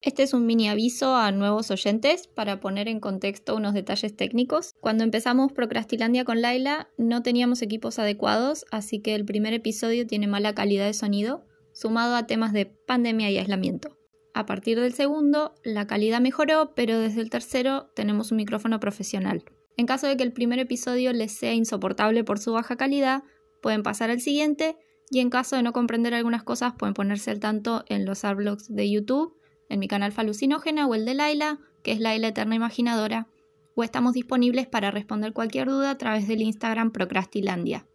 Este es un mini aviso a nuevos oyentes para poner en contexto unos detalles técnicos. Cuando empezamos Procrastilandia con Laila no teníamos equipos adecuados, así que el primer episodio tiene mala calidad de sonido, sumado a temas de pandemia y aislamiento. A partir del segundo, la calidad mejoró, pero desde el tercero tenemos un micrófono profesional. En caso de que el primer episodio les sea insoportable por su baja calidad, pueden pasar al siguiente y en caso de no comprender algunas cosas pueden ponerse al tanto en los arblogs de YouTube en mi canal Falucinógena o el de Laila, que es Laila Eterna Imaginadora, o estamos disponibles para responder cualquier duda a través del Instagram Procrastilandia.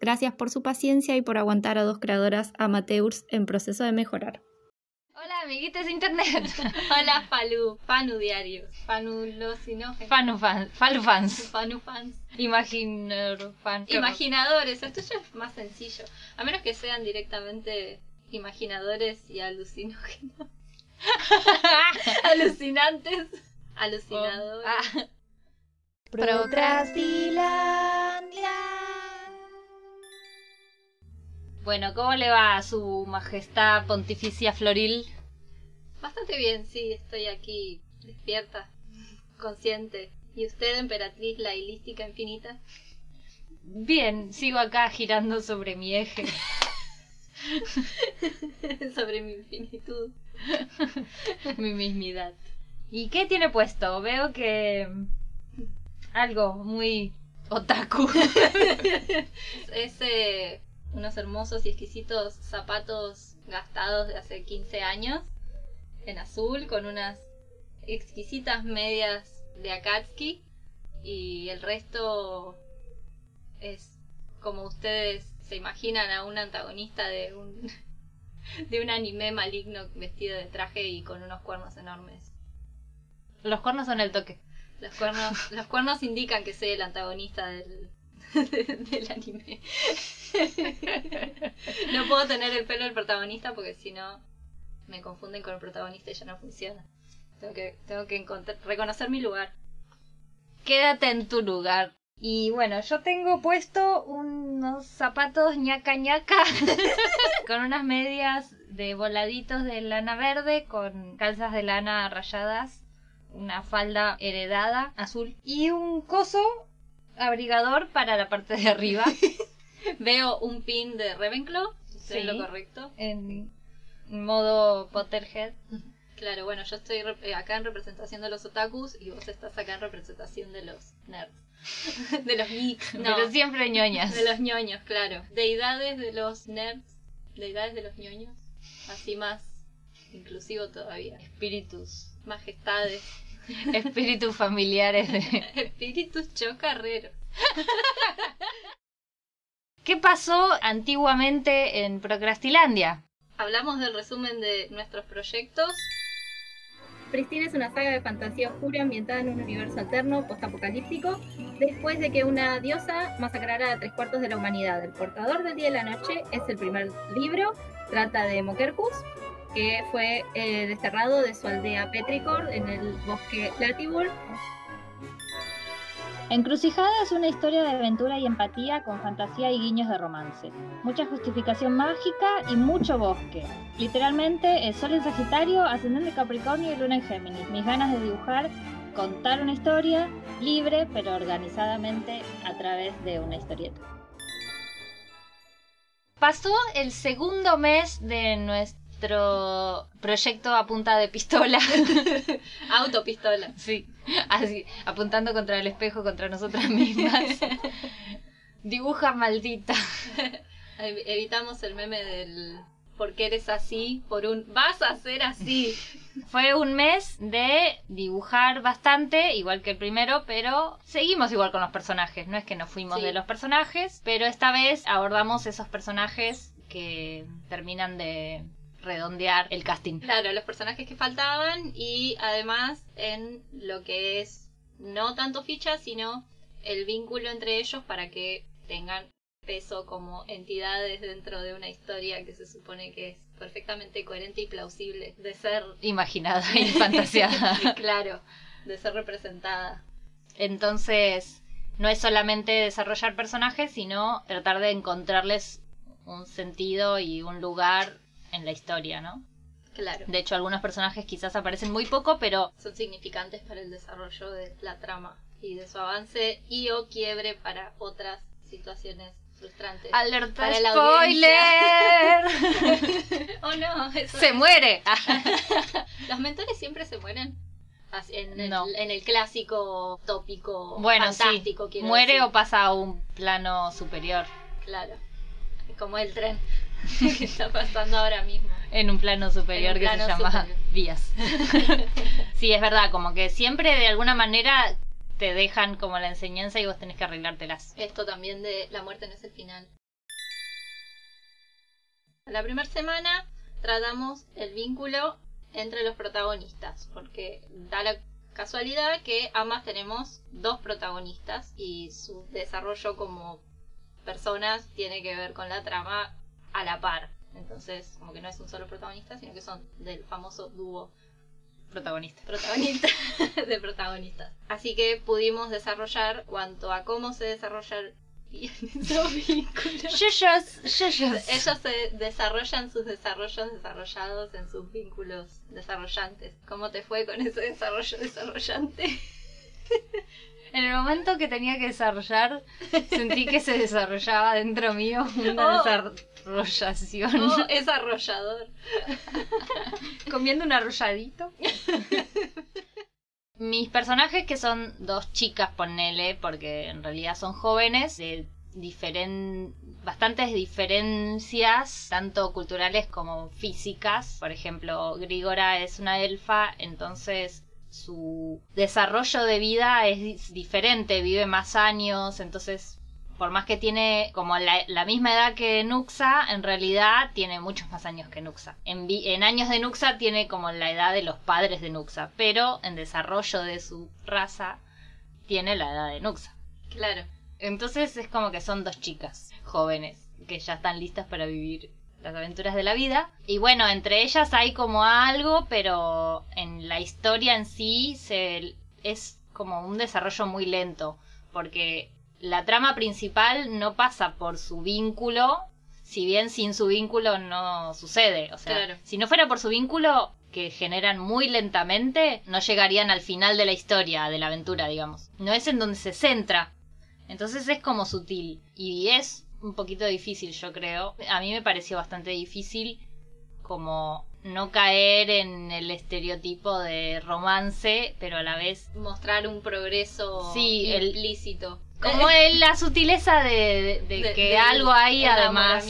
Gracias por su paciencia y por aguantar a dos creadoras amateurs en proceso de mejorar. Hola, amiguitos de internet. Hola, Falu, Fanu Diario. Fanu fans, Falu fans. Fanu fans. Imaginar fan. Imaginadores, esto ya es más sencillo. A menos que sean directamente imaginadores y alucinógenos. Alucinantes. Alucinadores. Ah, Procrastilandia. Bueno, ¿cómo le va a su majestad pontificia floril? Bastante bien, sí, estoy aquí despierta, consciente. ¿Y usted, emperatriz lailística infinita? Bien, sigo acá girando sobre mi eje. Sobre mi infinitud. mi mismidad. ¿Y qué tiene puesto? Veo que algo muy otaku. Es eh, unos hermosos y exquisitos zapatos gastados de hace 15 años en azul con unas exquisitas medias de Akatsuki y el resto es como ustedes se imaginan a un antagonista de un de un anime maligno vestido de traje y con unos cuernos enormes. Los cuernos son el toque. Los cuernos, los cuernos indican que soy el antagonista del, del anime. No puedo tener el pelo del protagonista porque si no me confunden con el protagonista y ya no funciona. Tengo que, tengo que encontrar, reconocer mi lugar. Quédate en tu lugar. Y bueno, yo tengo puesto unos zapatos ñaca ñaca con unas medias de voladitos de lana verde con calzas de lana rayadas, una falda heredada azul y un coso abrigador para la parte de arriba Veo un pin de Ravenclaw, ¿estoy en Sí. lo correcto? en modo Potterhead. Claro, bueno, yo estoy eh, acá en representación de los otakus y vos estás acá en representación de los nerds. de los geeks, no, Pero siempre ñoñas. de los ñoños, claro. Deidades de los nerds, deidades de los ñoños, así más inclusivo todavía. Espíritus. Majestades, Espíritus familiares de... espíritus chocarreros. ¿Qué pasó antiguamente en Procrastilandia? Hablamos del resumen de nuestros proyectos. Pristina es una saga de fantasía oscura ambientada en un universo alterno postapocalíptico después de que una diosa masacrara a tres cuartos de la humanidad. El portador del día y la noche es el primer libro, trata de Mokerkus, que fue eh, desterrado de su aldea Petrichor en el bosque Latibur. Encrucijada es una historia de aventura y empatía con fantasía y guiños de romance. Mucha justificación mágica y mucho bosque. Literalmente, el sol en Sagitario, ascendente Capricornio y luna en Géminis. Mis ganas de dibujar, contar una historia libre pero organizadamente a través de una historieta. Pasó el segundo mes de nuestro proyecto a punta de pistola. Autopistola. sí, así, apuntando contra el espejo, contra nosotras mismas. Dibuja maldita. Ev- Evitamos el meme del ¿por qué eres así? Por un vas a ser así. Fue un mes de dibujar bastante, igual que el primero, pero seguimos igual con los personajes. No es que nos fuimos Sí. de los personajes, pero esta vez abordamos esos personajes que terminan de redondear el casting. Claro, los personajes que faltaban y además en lo que es no tanto ficha, sino el vínculo entre ellos para que tengan peso como entidades dentro de una historia que se supone que es perfectamente coherente y plausible de ser, Imaginada y fantasiada. claro, de ser representada. Entonces, no es solamente desarrollar personajes, sino tratar de encontrarles un sentido y un lugar en la historia, ¿no? Claro. De hecho, algunos personajes quizás aparecen muy poco, pero Son significantes para el desarrollo de la trama y de su avance y o quiebre para otras situaciones frustrantes. alerta Para spoiler. oh no, eso Se muere. Los mentores siempre se mueren. En el, No. en el clásico tópico bueno, fantástico, sí. Muere decir. o pasa a un plano superior. Claro. Como el tren que está pasando ahora mismo. En un plano superior un que se llama superior. vías. sí, es verdad, como que siempre de alguna manera te dejan como la enseñanza y vos tenés que arreglártelas. Esto también de la muerte no es el final. La primera semana tratamos el vínculo entre los protagonistas, porque da la casualidad que ambas tenemos dos protagonistas y su desarrollo como personas tiene que ver con la trama a la par. Entonces, como que no es un solo protagonista, sino que son del famoso dúo Protagonista. protagonista de protagonistas. Así que pudimos desarrollar cuanto a cómo se desarrollan esos vínculos. Yuyos, yuyos. Ellos se desarrollan sus desarrollos desarrollados en sus vínculos desarrollantes. ¿Cómo te fue con ese desarrollo desarrollante? En el momento que tenía que desarrollar, sentí que se desarrollaba dentro mío una Oh. Desarrollación. Oh, es arrollador. Comiendo un arrolladito. Mis personajes, que son dos chicas, ponele, porque en realidad son jóvenes, de diferen... bastantes diferencias, tanto culturales como físicas. Por ejemplo, Grigora es una elfa, entonces su desarrollo de vida es di- diferente, vive más años, entonces por más que tiene como la, la misma edad que Nuxa, en realidad tiene muchos más años que Nuxa. En, en años de Nuxa tiene como la edad de los padres de Nuxa, pero en desarrollo de su raza tiene la edad de Nuxa. Claro. Entonces es como que son dos chicas jóvenes que ya están listas para vivir las aventuras de la vida. Y bueno, entre ellas hay como algo, pero en la historia en sí se, es como un desarrollo muy lento, porque la trama principal no pasa por su vínculo, si bien sin su vínculo no sucede. O sea, Claro. si no fuera por su vínculo que generan muy lentamente, no llegarían al final de la historia, de la aventura, digamos. No es en donde se centra. Entonces es como sutil. Y es un poquito difícil, yo creo. A mí me pareció bastante difícil como no caer en el estereotipo de romance, pero a la vez Mostrar un progreso Sí, el- implícito. Como el- la sutileza de, de- de De- que algo hay además.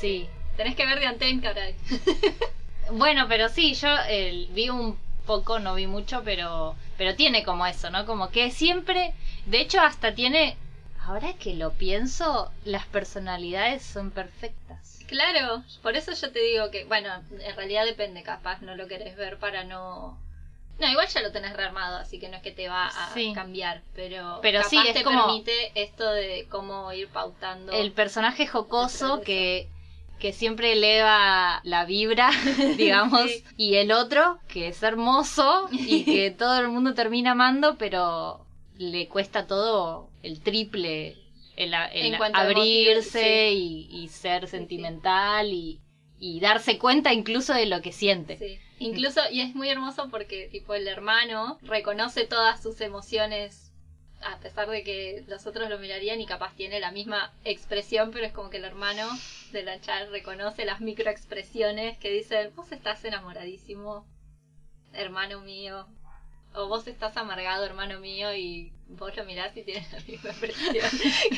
Sí. Tenés que ver de Antenne, caray. Bueno, pero sí, yo eh, vi un poco, no vi mucho, pero pero tiene como eso, ¿no? Como que siempre, de hecho hasta tiene, ahora que lo pienso, las personalidades son perfectas. Claro, por eso yo te digo que, bueno, en realidad depende, capaz no lo querés ver para no... No, igual ya lo tenés rearmado, así que no es que te va a Sí. cambiar, pero, Pero capaz sí, es te como- permite esto de cómo ir pautando. El personaje jocoso que que siempre eleva la vibra, digamos, Sí. y el otro que es hermoso y que todo el mundo termina amando, pero le cuesta todo el triple el, el En abrirse y, y ser sentimental y, y darse cuenta incluso de lo que siente. Incluso, y es muy hermoso porque tipo el hermano reconoce todas sus emociones a pesar de que los otros lo mirarían y capaz tiene la misma expresión, pero es como que el hermano de la Char reconoce las microexpresiones que dicen, vos estás enamoradísimo, hermano mío, o vos estás amargado, hermano mío, y vos lo mirás y tienes la misma expresión.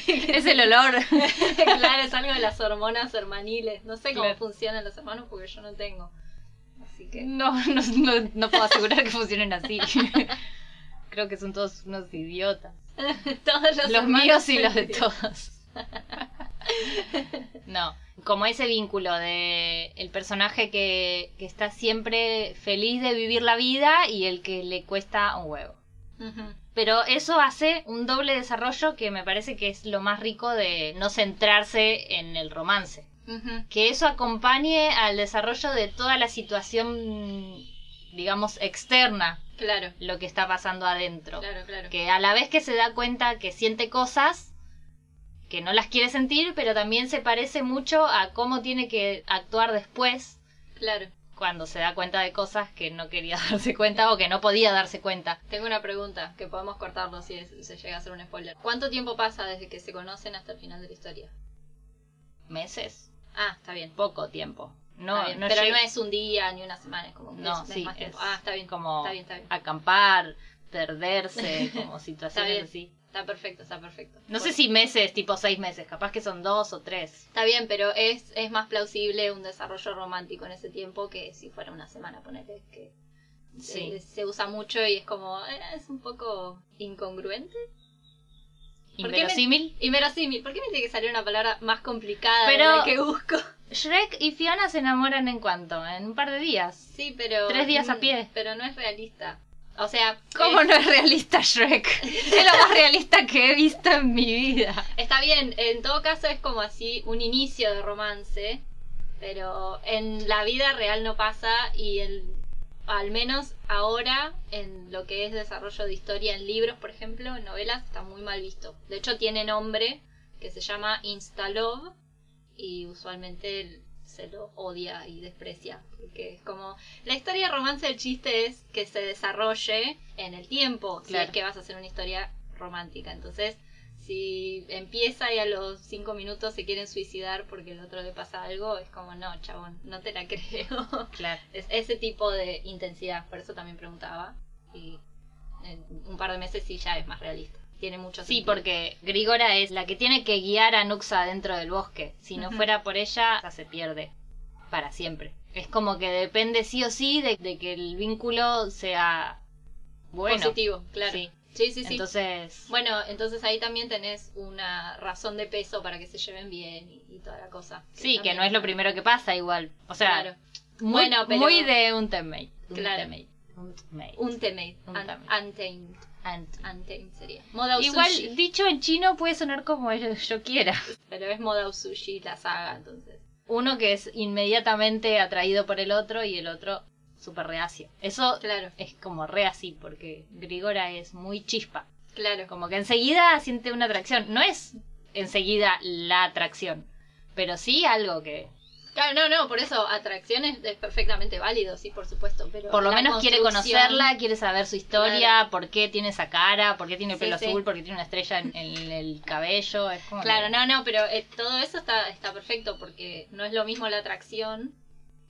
Es el olor. claro, es algo de las hormonas hermaniles. No sé cómo Claro. funcionan los hermanos porque yo no tengo. Así que... No, no, no, no puedo asegurar que funcionen así. Creo que son todos unos idiotas. Todos los, Los míos y los de todos. No, como ese vínculo de el personaje que, que está siempre feliz de vivir la vida y el que le cuesta un huevo. Pero eso hace un doble desarrollo que me parece que es lo más rico de no centrarse en el romance. Que eso acompañe al desarrollo de toda la situación, digamos, externa, Claro, lo que está pasando adentro. claro, claro. Que a la vez que se da cuenta que siente cosas que no las quiere sentir, pero también se parece mucho a cómo tiene que actuar después Claro. cuando se da cuenta de cosas que no quería darse cuenta o que no podía darse cuenta. Tengo una pregunta que podemos cortarlo si es- se llega a hacer un spoiler. ¿Cuánto tiempo pasa desde que se conocen hasta el final de la historia? ¿Meses? Ah, está bien. Poco tiempo. No, pero no es un día ni una semana, es como que No, sí, más tiempo. es Ah, está bien. como Está bien, está bien. acampar, perderse, como situaciones así. Está perfecto, está perfecto. No sé si meses, tipo seis meses, capaz que son dos o tres. Está bien, pero es, es más plausible un desarrollo romántico en ese tiempo que si fuera una semana, ponele, que Sí. se, se usa mucho y es como, eh, es un poco incongruente. ¿Por qué me- Inverosímil. Inverosímil, ¿por qué me tiene que salir una palabra más complicada Pero- de la que busco? Shrek y Fiona se enamoran en cuánto? En un par de días. Sí, pero... Tres días a mm, pie. Pero no es realista. O sea, ¿Cómo no es realista Shrek? es lo más realista que he visto en mi vida. Está bien, en todo caso es como así un inicio de romance, pero en la vida real no pasa y el, al menos ahora en lo que es desarrollo de historia en libros, por ejemplo, en novelas, está muy mal visto. De hecho tiene nombre que se llama Instalove y usualmente se lo odia y desprecia, porque es como la historia de romance del chiste es que se desarrolle en el tiempo, si Claro. es que vas a hacer una historia romántica. Entonces, si empieza y a los cinco minutos se quieren suicidar porque el otro le pasa algo, es como, no, chabón, no te la creo. Claro. es ese tipo de intensidad, por eso también preguntaba. Y en un par de meses sí ya es más realista. Tiene mucho Sí, sentido. porque Grigora es la que tiene que guiar a Nuxa dentro del bosque. Si no fuera por ella, ya se pierde para siempre. Es como que depende sí o sí de, de que el vínculo sea bueno. Positivo, claro. Sí. Sí, sí, sí. Entonces, Bueno, entonces ahí también tenés una razón de peso para que se lleven bien y, y toda la cosa. sí, que no es lo primero que pasa igual. O sea, Claro. muy, Bueno, pero- muy de un teammate. Un Claro. teammate. Un teammate. Un temate. Un. Untamed. Untamed sería. Moda Igual, Sushi. dicho en chino, puede sonar como yo, yo quiera. Pero es Moda Sushi la saga, entonces. Uno que es inmediatamente atraído por el otro y el otro súper reacio. Eso Claro, es como re así, porque Grigora es muy chispa. claro. Como que enseguida siente una atracción. No es enseguida la atracción, pero sí algo que Claro, no, no, por eso atracción es, es perfectamente válido, sí, por supuesto. Pero por lo menos quiere conocerla, quiere saber su historia, Claro. por qué tiene esa cara, por qué tiene el Sí, pelo sí. azul, por qué tiene una estrella en, en el cabello. Es como Claro, que- no, no, pero eh, todo eso está, está perfecto porque no es lo mismo la atracción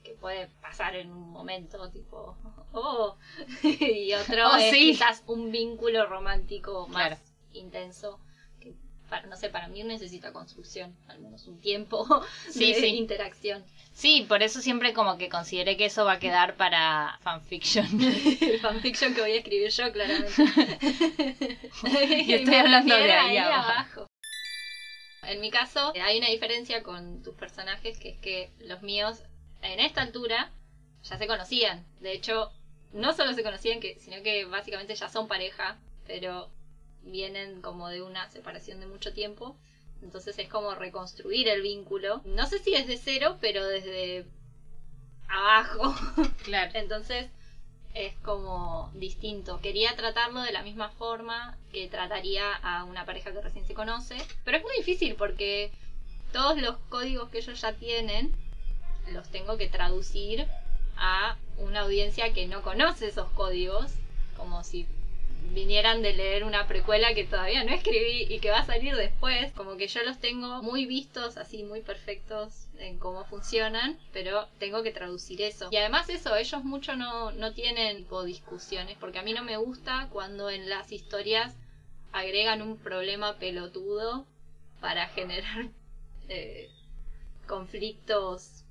que puede pasar en un momento, tipo, oh, y otro Oh, es sí. quizás un vínculo romántico más Claro. intenso. Que para, no sé, para mí necesita construcción, al menos un tiempo Sí, de sí. interacción. Sí, por eso siempre como que consideré que eso va a quedar para fanfiction. El fanfiction que voy a escribir yo, claramente. Y estoy hablando de Me ahí refiero abajo. En mi caso, hay una diferencia con tus personajes, que es que los míos, en esta altura, ya se conocían. De hecho, no solo se conocían, que, sino que básicamente ya son pareja, pero vienen como de una separación de mucho tiempo. Entonces es como reconstruir el vínculo. No sé si desde cero, pero desde abajo. Claro. Entonces es como distinto. Quería tratarlo de la misma forma que trataría a una pareja que recién se conoce. Pero es muy difícil porque todos los códigos que ellos ya tienen los tengo que traducir a una audiencia que no conoce esos códigos. Como si vinieran de leer una precuela que todavía no escribí y que va a salir después. Como que yo los tengo muy vistos, así muy perfectos en cómo funcionan, pero tengo que traducir eso. Y además eso, ellos mucho no, no tienen tipo discusiones, porque a mí no me gusta cuando en las historias agregan un problema pelotudo para generar eh, conflictos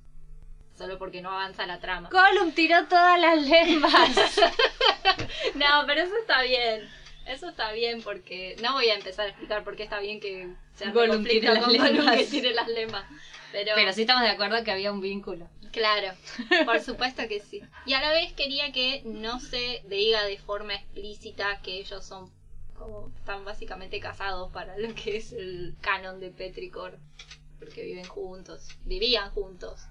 solo porque no avanza la trama. Gollum tiró todas las lembas. No, pero eso está bien. Eso está bien porque no voy a empezar a explicar por qué está bien que se Gollum tire las lemas. que tire las lemas. Pero, Pero sí estamos de acuerdo que había un vínculo. claro, por supuesto que sí. Y a la vez quería que no se diga de forma explícita que ellos son como están básicamente casados para lo que es el canon de Petricor, porque viven juntos, vivían juntos.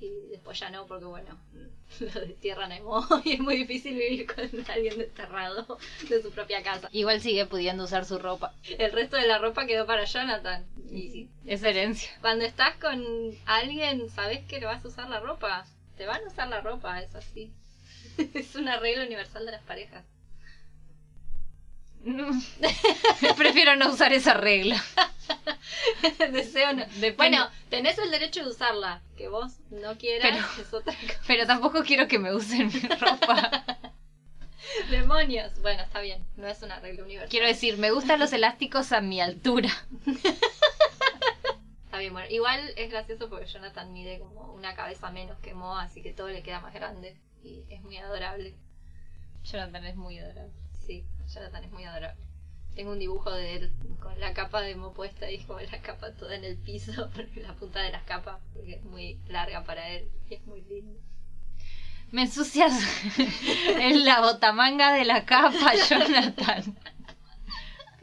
Y después ya no, porque bueno, lo destierran a Emo y es muy difícil vivir con alguien desterrado de su propia casa. Igual sigue pudiendo usar su ropa. El resto de la ropa quedó para Jonathan. Y Es herencia. cuando estás con alguien, sabes que le vas a usar la ropa. Te van a usar la ropa, es así. es una regla universal de las parejas. Prefiero no usar esa regla. Deseo no. Depende- Bueno, tenés el derecho de usarla. Que vos no quieras Pero- es otra cosa. Pero tampoco quiero que me usen mi ropa. Demonios. Bueno, está bien. No es una regla universal. Quiero decir, me gustan los elásticos a mi altura. Está bien, bueno. Igual es gracioso porque Jonathan mide como una cabeza menos que Moa, así que todo le queda más grande. Y es muy adorable. Jonathan es muy adorable. Sí, Jonathan es muy adorable. Tengo un dibujo de él con la capa de Mo puesta y como la capa toda en el piso, la punta de las capas, porque es muy larga para él y es muy lindo. Me ensucias en la botamanga de la capa, Jonathan.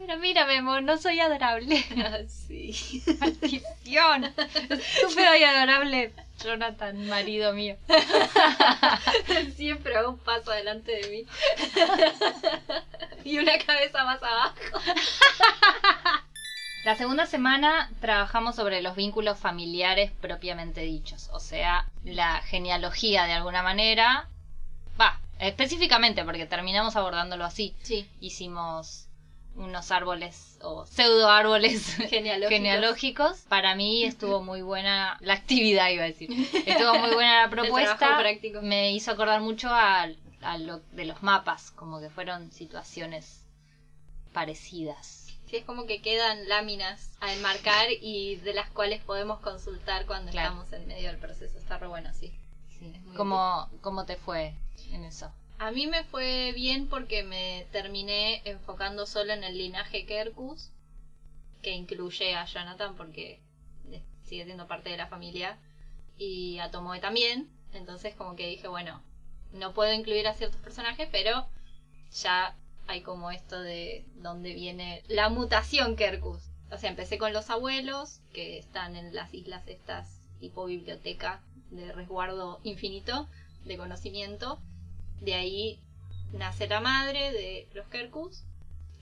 Pero mírame, amor, no soy adorable. sí. Maldición. Estúpido y adorable, Jonathan, marido mío. Siempre a un paso adelante de mí. y una cabeza más abajo. La segunda semana trabajamos sobre los vínculos familiares propiamente dichos, o sea, la genealogía de alguna manera. Va, específicamente porque terminamos abordándolo así. Sí. Hicimos unos árboles o pseudo árboles Genealógicos. genealógicos. Para mí estuvo muy buena la actividad, iba a decir. Estuvo muy buena la propuesta. Me hizo acordar mucho a, a lo de los mapas, como que fueron situaciones parecidas. Sí, es como que quedan láminas a enmarcar y de las cuales podemos consultar cuando Claro. estamos en medio del proceso. Está re bueno, sí. Sí. Es muy ¿Cómo, ¿Cómo te fue en eso? A mí me fue bien porque me terminé enfocando solo en el linaje Kerkus, que incluye a Jonathan porque eh, sigue siendo parte de la familia, y a Tomoe también. Entonces como que dije, bueno, no puedo incluir a ciertos personajes, pero ya hay como esto de dónde viene la mutación Kerkus. O sea, empecé con los abuelos, que están en las islas estas tipo biblioteca de resguardo infinito de conocimiento. De ahí nace la madre de los Kerkus,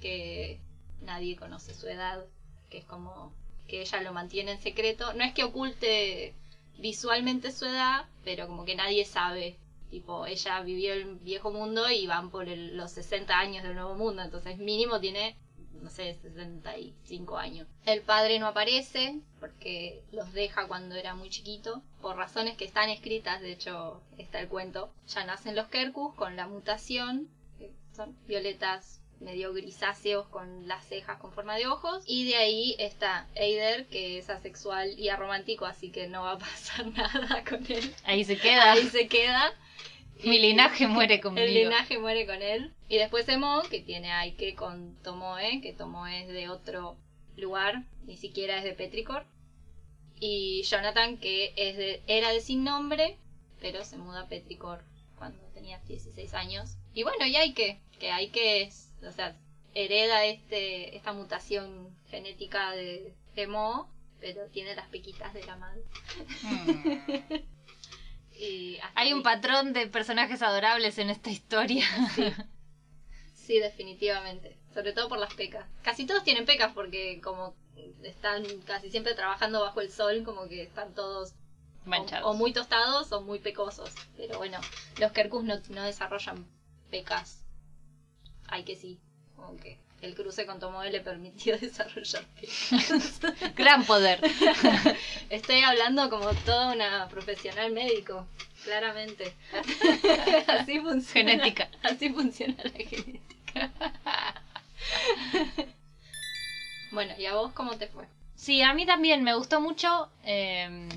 que nadie conoce su edad, que es como que ella lo mantiene en secreto. No es que oculte visualmente su edad, pero como que nadie sabe. Tipo, ella vivió el viejo mundo y van por el- los 60 años del nuevo mundo, entonces mínimo tiene, no sé, 65 años. El padre no aparece porque los deja cuando era muy chiquito, por razones que están escritas, de hecho está el cuento. Ya nacen los Kerkus con la mutación, que son violetas medio grisáceos con las cejas con forma de ojos. Y de ahí está Eider, que es asexual y aromántico, así que no va a pasar nada con él. Ahí se queda. Ahí se queda. Mi linaje muere conmigo. El linaje muere con él. Y después Emo, que tiene a Ike con Tomoe, que Tomoe es de otro lugar, ni siquiera es de Petricor. Y Jonathan, que es de, era de sin nombre, pero se muda a Petricor cuando tenía 16 años. Y bueno, y Ike, que Ike es, o sea, hereda este, esta mutación genética de Emo, pero tiene las pequitas de la madre. Mm. Y Hay un patrón de personajes adorables en esta historia. Sí, definitivamente. Sobre todo por las pecas. Casi todos tienen pecas porque como están casi siempre trabajando bajo el sol, como que están todos o, Manchados. o muy tostados o muy pecosos. Pero bueno, los Kerkus no, no desarrollan pecas. Hay que sí. Como que el cruce con Tomoe le permitió desarrollar. Gran poder. Estoy hablando como toda una profesional médico, claramente. Así funciona. Genética. Así funciona la genética. bueno, ¿y a vos cómo te fue? Sí, a mí también me gustó mucho. eh,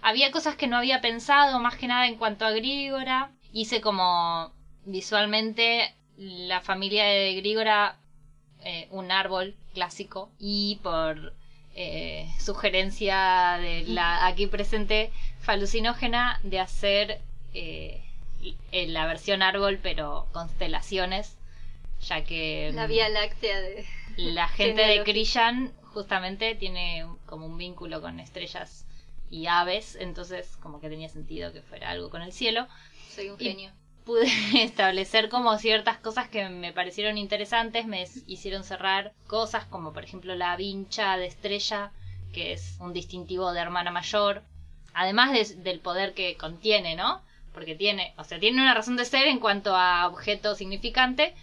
había cosas que no había pensado, más que nada en cuanto a Grígora. Hice como visualmente la familia de Grígora eh, un árbol clásico y por eh, sugerencia de la aquí presente falucinógena de hacer eh, la versión árbol pero constelaciones ya que La Vía Láctea de... la gente de. Krishan justamente tiene como un vínculo con estrellas y aves, entonces como que tenía sentido que fuera algo con el cielo. Soy un Y- genio. Pude establecer como ciertas cosas que me parecieron interesantes, me hicieron cerrar cosas como por ejemplo la vincha de estrella, que es un distintivo de hermana mayor. además del poder que contiene, ¿no? Porque tiene, o sea, tiene una razón de ser en cuanto a objeto significante,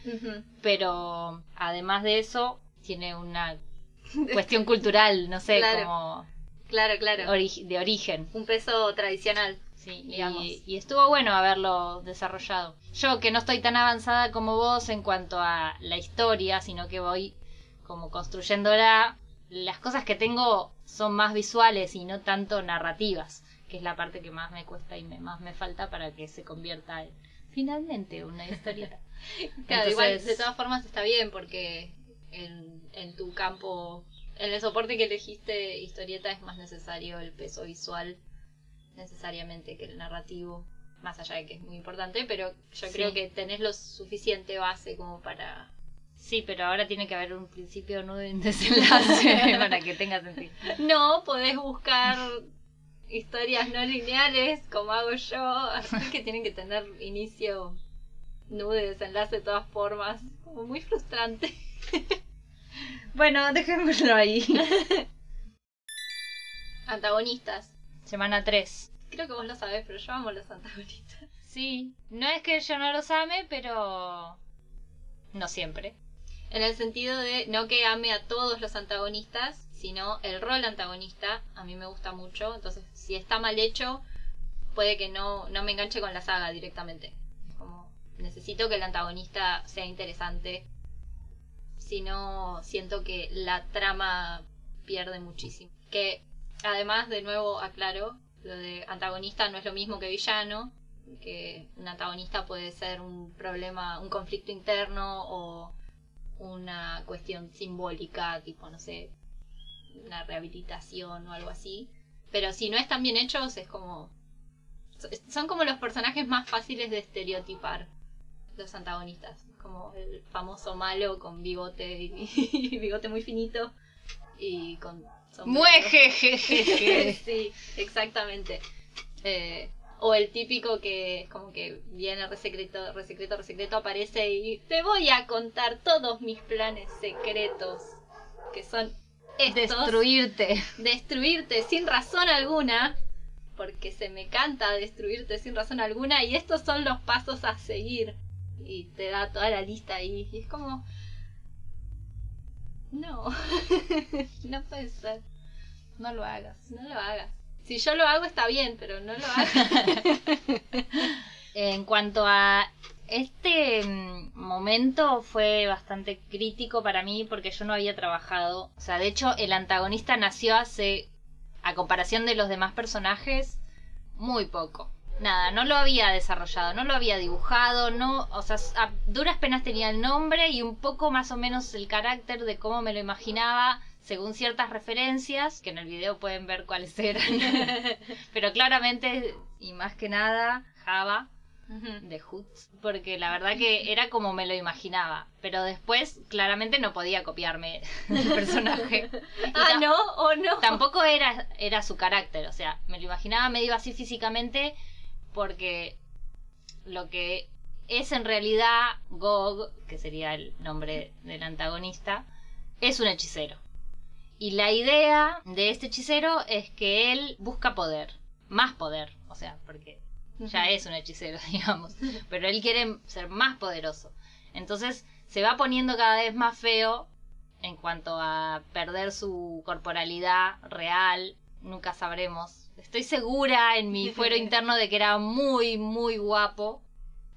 pero además de eso, tiene una cuestión cultural, no sé, como... Claro, claro. de origen. Un peso tradicional. Sí, y, y, estuvo bueno haberlo desarrollado. Yo que no estoy tan avanzada como vos en cuanto a la historia, sino que voy como construyéndola, las cosas que tengo son más visuales y no tanto narrativas, que es la parte que más me cuesta y me, más me falta para que se convierta en finalmente una historieta. claro, igual de todas formas está bien porque en, en tu campo, en el soporte que elegiste historieta es más necesario el peso visual necesariamente que el narrativo, más allá de que es muy importante, pero yo creo que tenés lo suficiente base como para... Sí, pero ahora tiene que haber un principio, nudo y un desenlace para que tenga sentido. No, podés buscar historias no lineales como hago yo, así que tienen que tener inicio, nudo y desenlace de todas formas, como muy frustrante. bueno, dejémoslo ahí. Antagonistas. Semana 3. Creo que vos lo sabés, pero yo amo los antagonistas. Sí, no es que yo no los ame, pero no siempre. En el sentido de no que ame a todos los antagonistas, sino el rol antagonista a mí me gusta mucho. Entonces, si está mal hecho, puede que no, no me enganche con la saga directamente. Como necesito que el antagonista sea interesante. Si no, siento que la trama pierde muchísimo. Que Además, de nuevo aclaro, lo de antagonista no es lo mismo que villano, que un antagonista puede ser un problema, un conflicto interno o una cuestión simbólica, tipo, no sé, una rehabilitación o algo así. Pero si no están bien hechos, es como. Son como los personajes más fáciles de estereotipar, los antagonistas. Como el famoso malo con bigote y bigote muy finito y con Muejejeje. sí, exactamente. Eh, o el típico que es como que viene resecreto, resecreto, resecreto, aparece y te voy a contar todos mis planes secretos. Que son estos. Destruirte. Destruirte sin razón alguna. Porque se me canta destruirte sin razón alguna. Y estos son los pasos a seguir. Y te da toda la lista ahí. Y es como no, no puede ser. No lo hagas. No lo hagas. Si yo lo hago está bien, pero no lo hagas. en cuanto a este mm, momento fue bastante crítico para mí porque yo no había trabajado. O sea, de hecho, el antagonista nació hace, a comparación de los demás personajes, muy poco nada, no lo había desarrollado, no lo había dibujado, no, o sea, a duras penas tenía el nombre y un poco más o menos el carácter de cómo me lo imaginaba según ciertas referencias, que en el video pueden ver cuáles eran. Pero claramente, y más que nada, Java de Hood, porque la verdad que era como me lo imaginaba, pero después claramente no podía copiarme el personaje. ah, no, o no. Tampoco era, era su carácter, o sea, me lo imaginaba medio así físicamente, porque lo que es en realidad Gog, que sería el nombre del antagonista, es un hechicero. Y la idea de este hechicero es que él busca poder, más poder, o sea, porque ya es un hechicero, digamos, pero él quiere ser más poderoso. Entonces se va poniendo cada vez más feo en cuanto a perder su corporalidad real, nunca sabremos estoy segura en mi fuero interno de que era muy, muy guapo.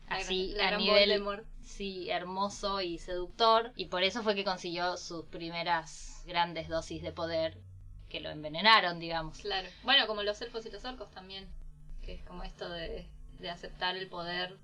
Así, a nivel. Sí, hermoso y seductor. Y por eso fue que consiguió sus primeras grandes dosis de poder que lo envenenaron, digamos. Claro. Bueno, como los elfos y los orcos también. Que es como esto de, de aceptar el poder.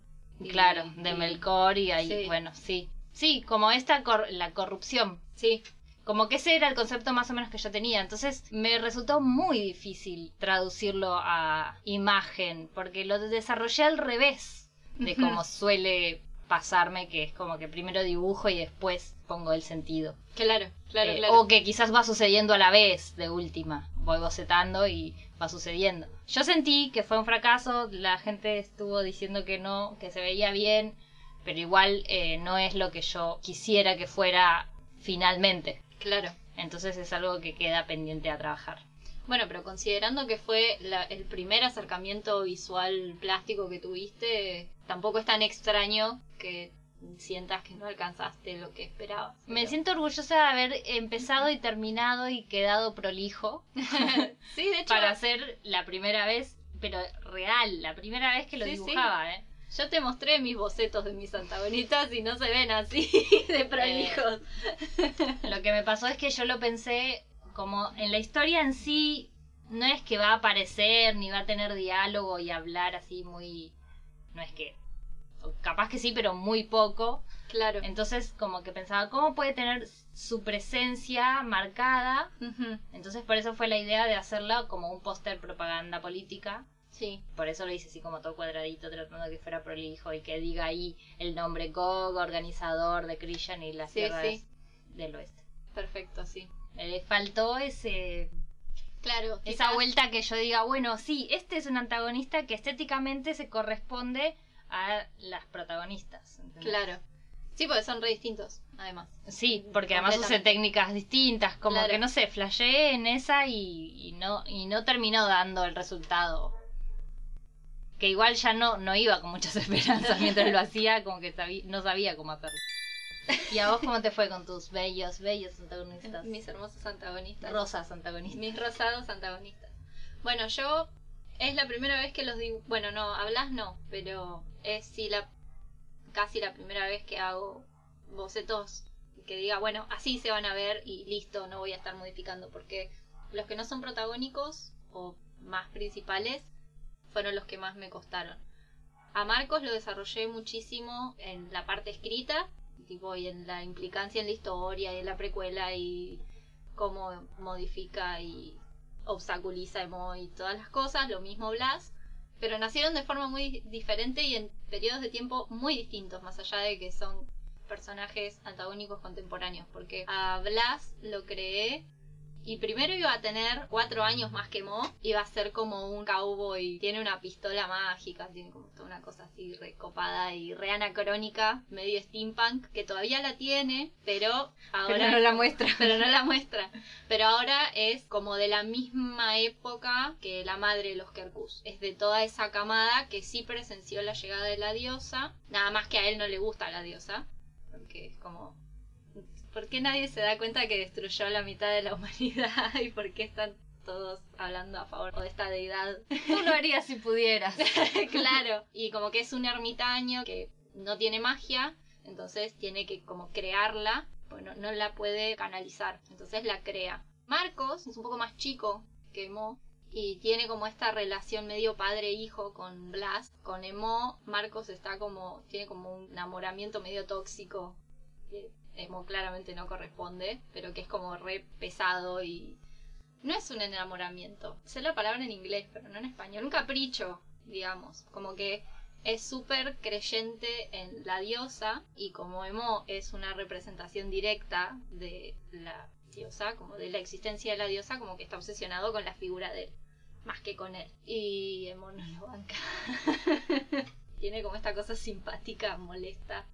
claro, de Melkor y ahí, bueno, sí. Sí, como esta la corrupción. Sí. Como que ese era el concepto más o menos que yo tenía. Entonces me resultó muy difícil traducirlo a imagen, porque lo desarrollé al revés de como suele pasarme, que es como que primero dibujo y después pongo el sentido. Claro, claro, eh, claro. O que quizás va sucediendo a la vez, de última. Voy bocetando y va sucediendo. Yo sentí que fue un fracaso, la gente estuvo diciendo que no, que se veía bien, pero igual eh, no es lo que yo quisiera que fuera finalmente. Claro. Entonces es algo que queda pendiente a trabajar. Bueno, pero considerando que fue el primer acercamiento visual plástico que tuviste, tampoco es tan extraño que sientas que no alcanzaste lo que esperabas. Me siento orgullosa de haber empezado y terminado y quedado prolijo. sí, de hecho. Para hacer la primera vez, pero real, la primera vez que lo dibujaba, ¿eh? Yo te mostré mis bocetos de mis antagonistas y no se ven así de prolijos. lo que me pasó es que yo lo pensé como en la historia en sí no es que va a aparecer ni va a tener diálogo y hablar así muy no es que capaz que sí pero muy poco. Claro. Entonces como que pensaba cómo puede tener su presencia marcada entonces por eso fue la idea de hacerla como un póster propaganda política Sí. Por eso lo hice así como todo cuadradito, tratando de que fuera prolijo y que diga ahí el nombre Gog, organizador de Christian y las tierras del oeste. Perfecto, sí. Le faltó ese Claro, esa vuelta que yo diga, bueno, sí, este es un antagonista que estéticamente se corresponde a las protagonistas. Claro. Sí, porque son re distintos, además. Sí, porque además use técnicas distintas, como que no sé, flasheé en esa y, no y no terminó dando el resultado. Que igual ya no no iba con muchas esperanzas mientras lo hacía, como que no sabía cómo hacerlo. ¿Y a vos cómo te fue con tus bellos, bellos antagonistas? Mis hermosos antagonistas. Rosas antagonistas. Mis rosados antagonistas. Bueno, yo es la primera vez que los digo. Bueno, no, hablas no, pero es sí la casi la primera vez que hago bocetos que diga, bueno, así se van a ver y listo, no voy a estar modificando porque los que no son protagónicos o más principales fueron los que más me costaron. A Marcos lo desarrollé muchísimo en la parte escrita tipo y en la implicancia en la historia y en la precuela y cómo modifica y obstaculiza Emo y todas las cosas, lo mismo Blas, pero nacieron de forma muy diferente y en periodos de tiempo muy distintos, más allá de que son personajes antagónicos contemporáneos, porque a Blas lo creé y primero iba a tener cuatro años más que Mo. Iba a ser como un cowboy. Tiene una pistola mágica. Tiene como toda una cosa así recopada y re anacrónica. Medio steampunk. Que todavía la tiene. Pero ahora. no la muestra. Pero no la muestra. Pero ahora es como de la misma época que la madre de los Kerkus. Es de toda esa camada que sí presenció la llegada de la diosa. Nada más que a él no le gusta la diosa. Porque es como ¿Por qué nadie se da cuenta que destruyó la mitad de la humanidad y por qué están todos hablando a favor de esta deidad? Tú lo harías si pudieras. claro. Y como que es un ermitaño que no tiene magia, entonces tiene que como crearla, bueno, no la puede canalizar, entonces la crea. Marcos es un poco más chico que Mo y tiene como esta relación medio padre-hijo con Blas. Con Emo, Marcos está como, tiene como un enamoramiento medio tóxico Emo claramente no corresponde, pero que es como re pesado y no es un enamoramiento. Sé la palabra en inglés, pero no en español. Un capricho, digamos. Como que es súper creyente en la diosa y como Emo es una representación directa de la diosa, como de la existencia de la diosa, como que está obsesionado con la figura de él, más que con él. Y Emo no lo banca. Tiene como esta cosa simpática, molesta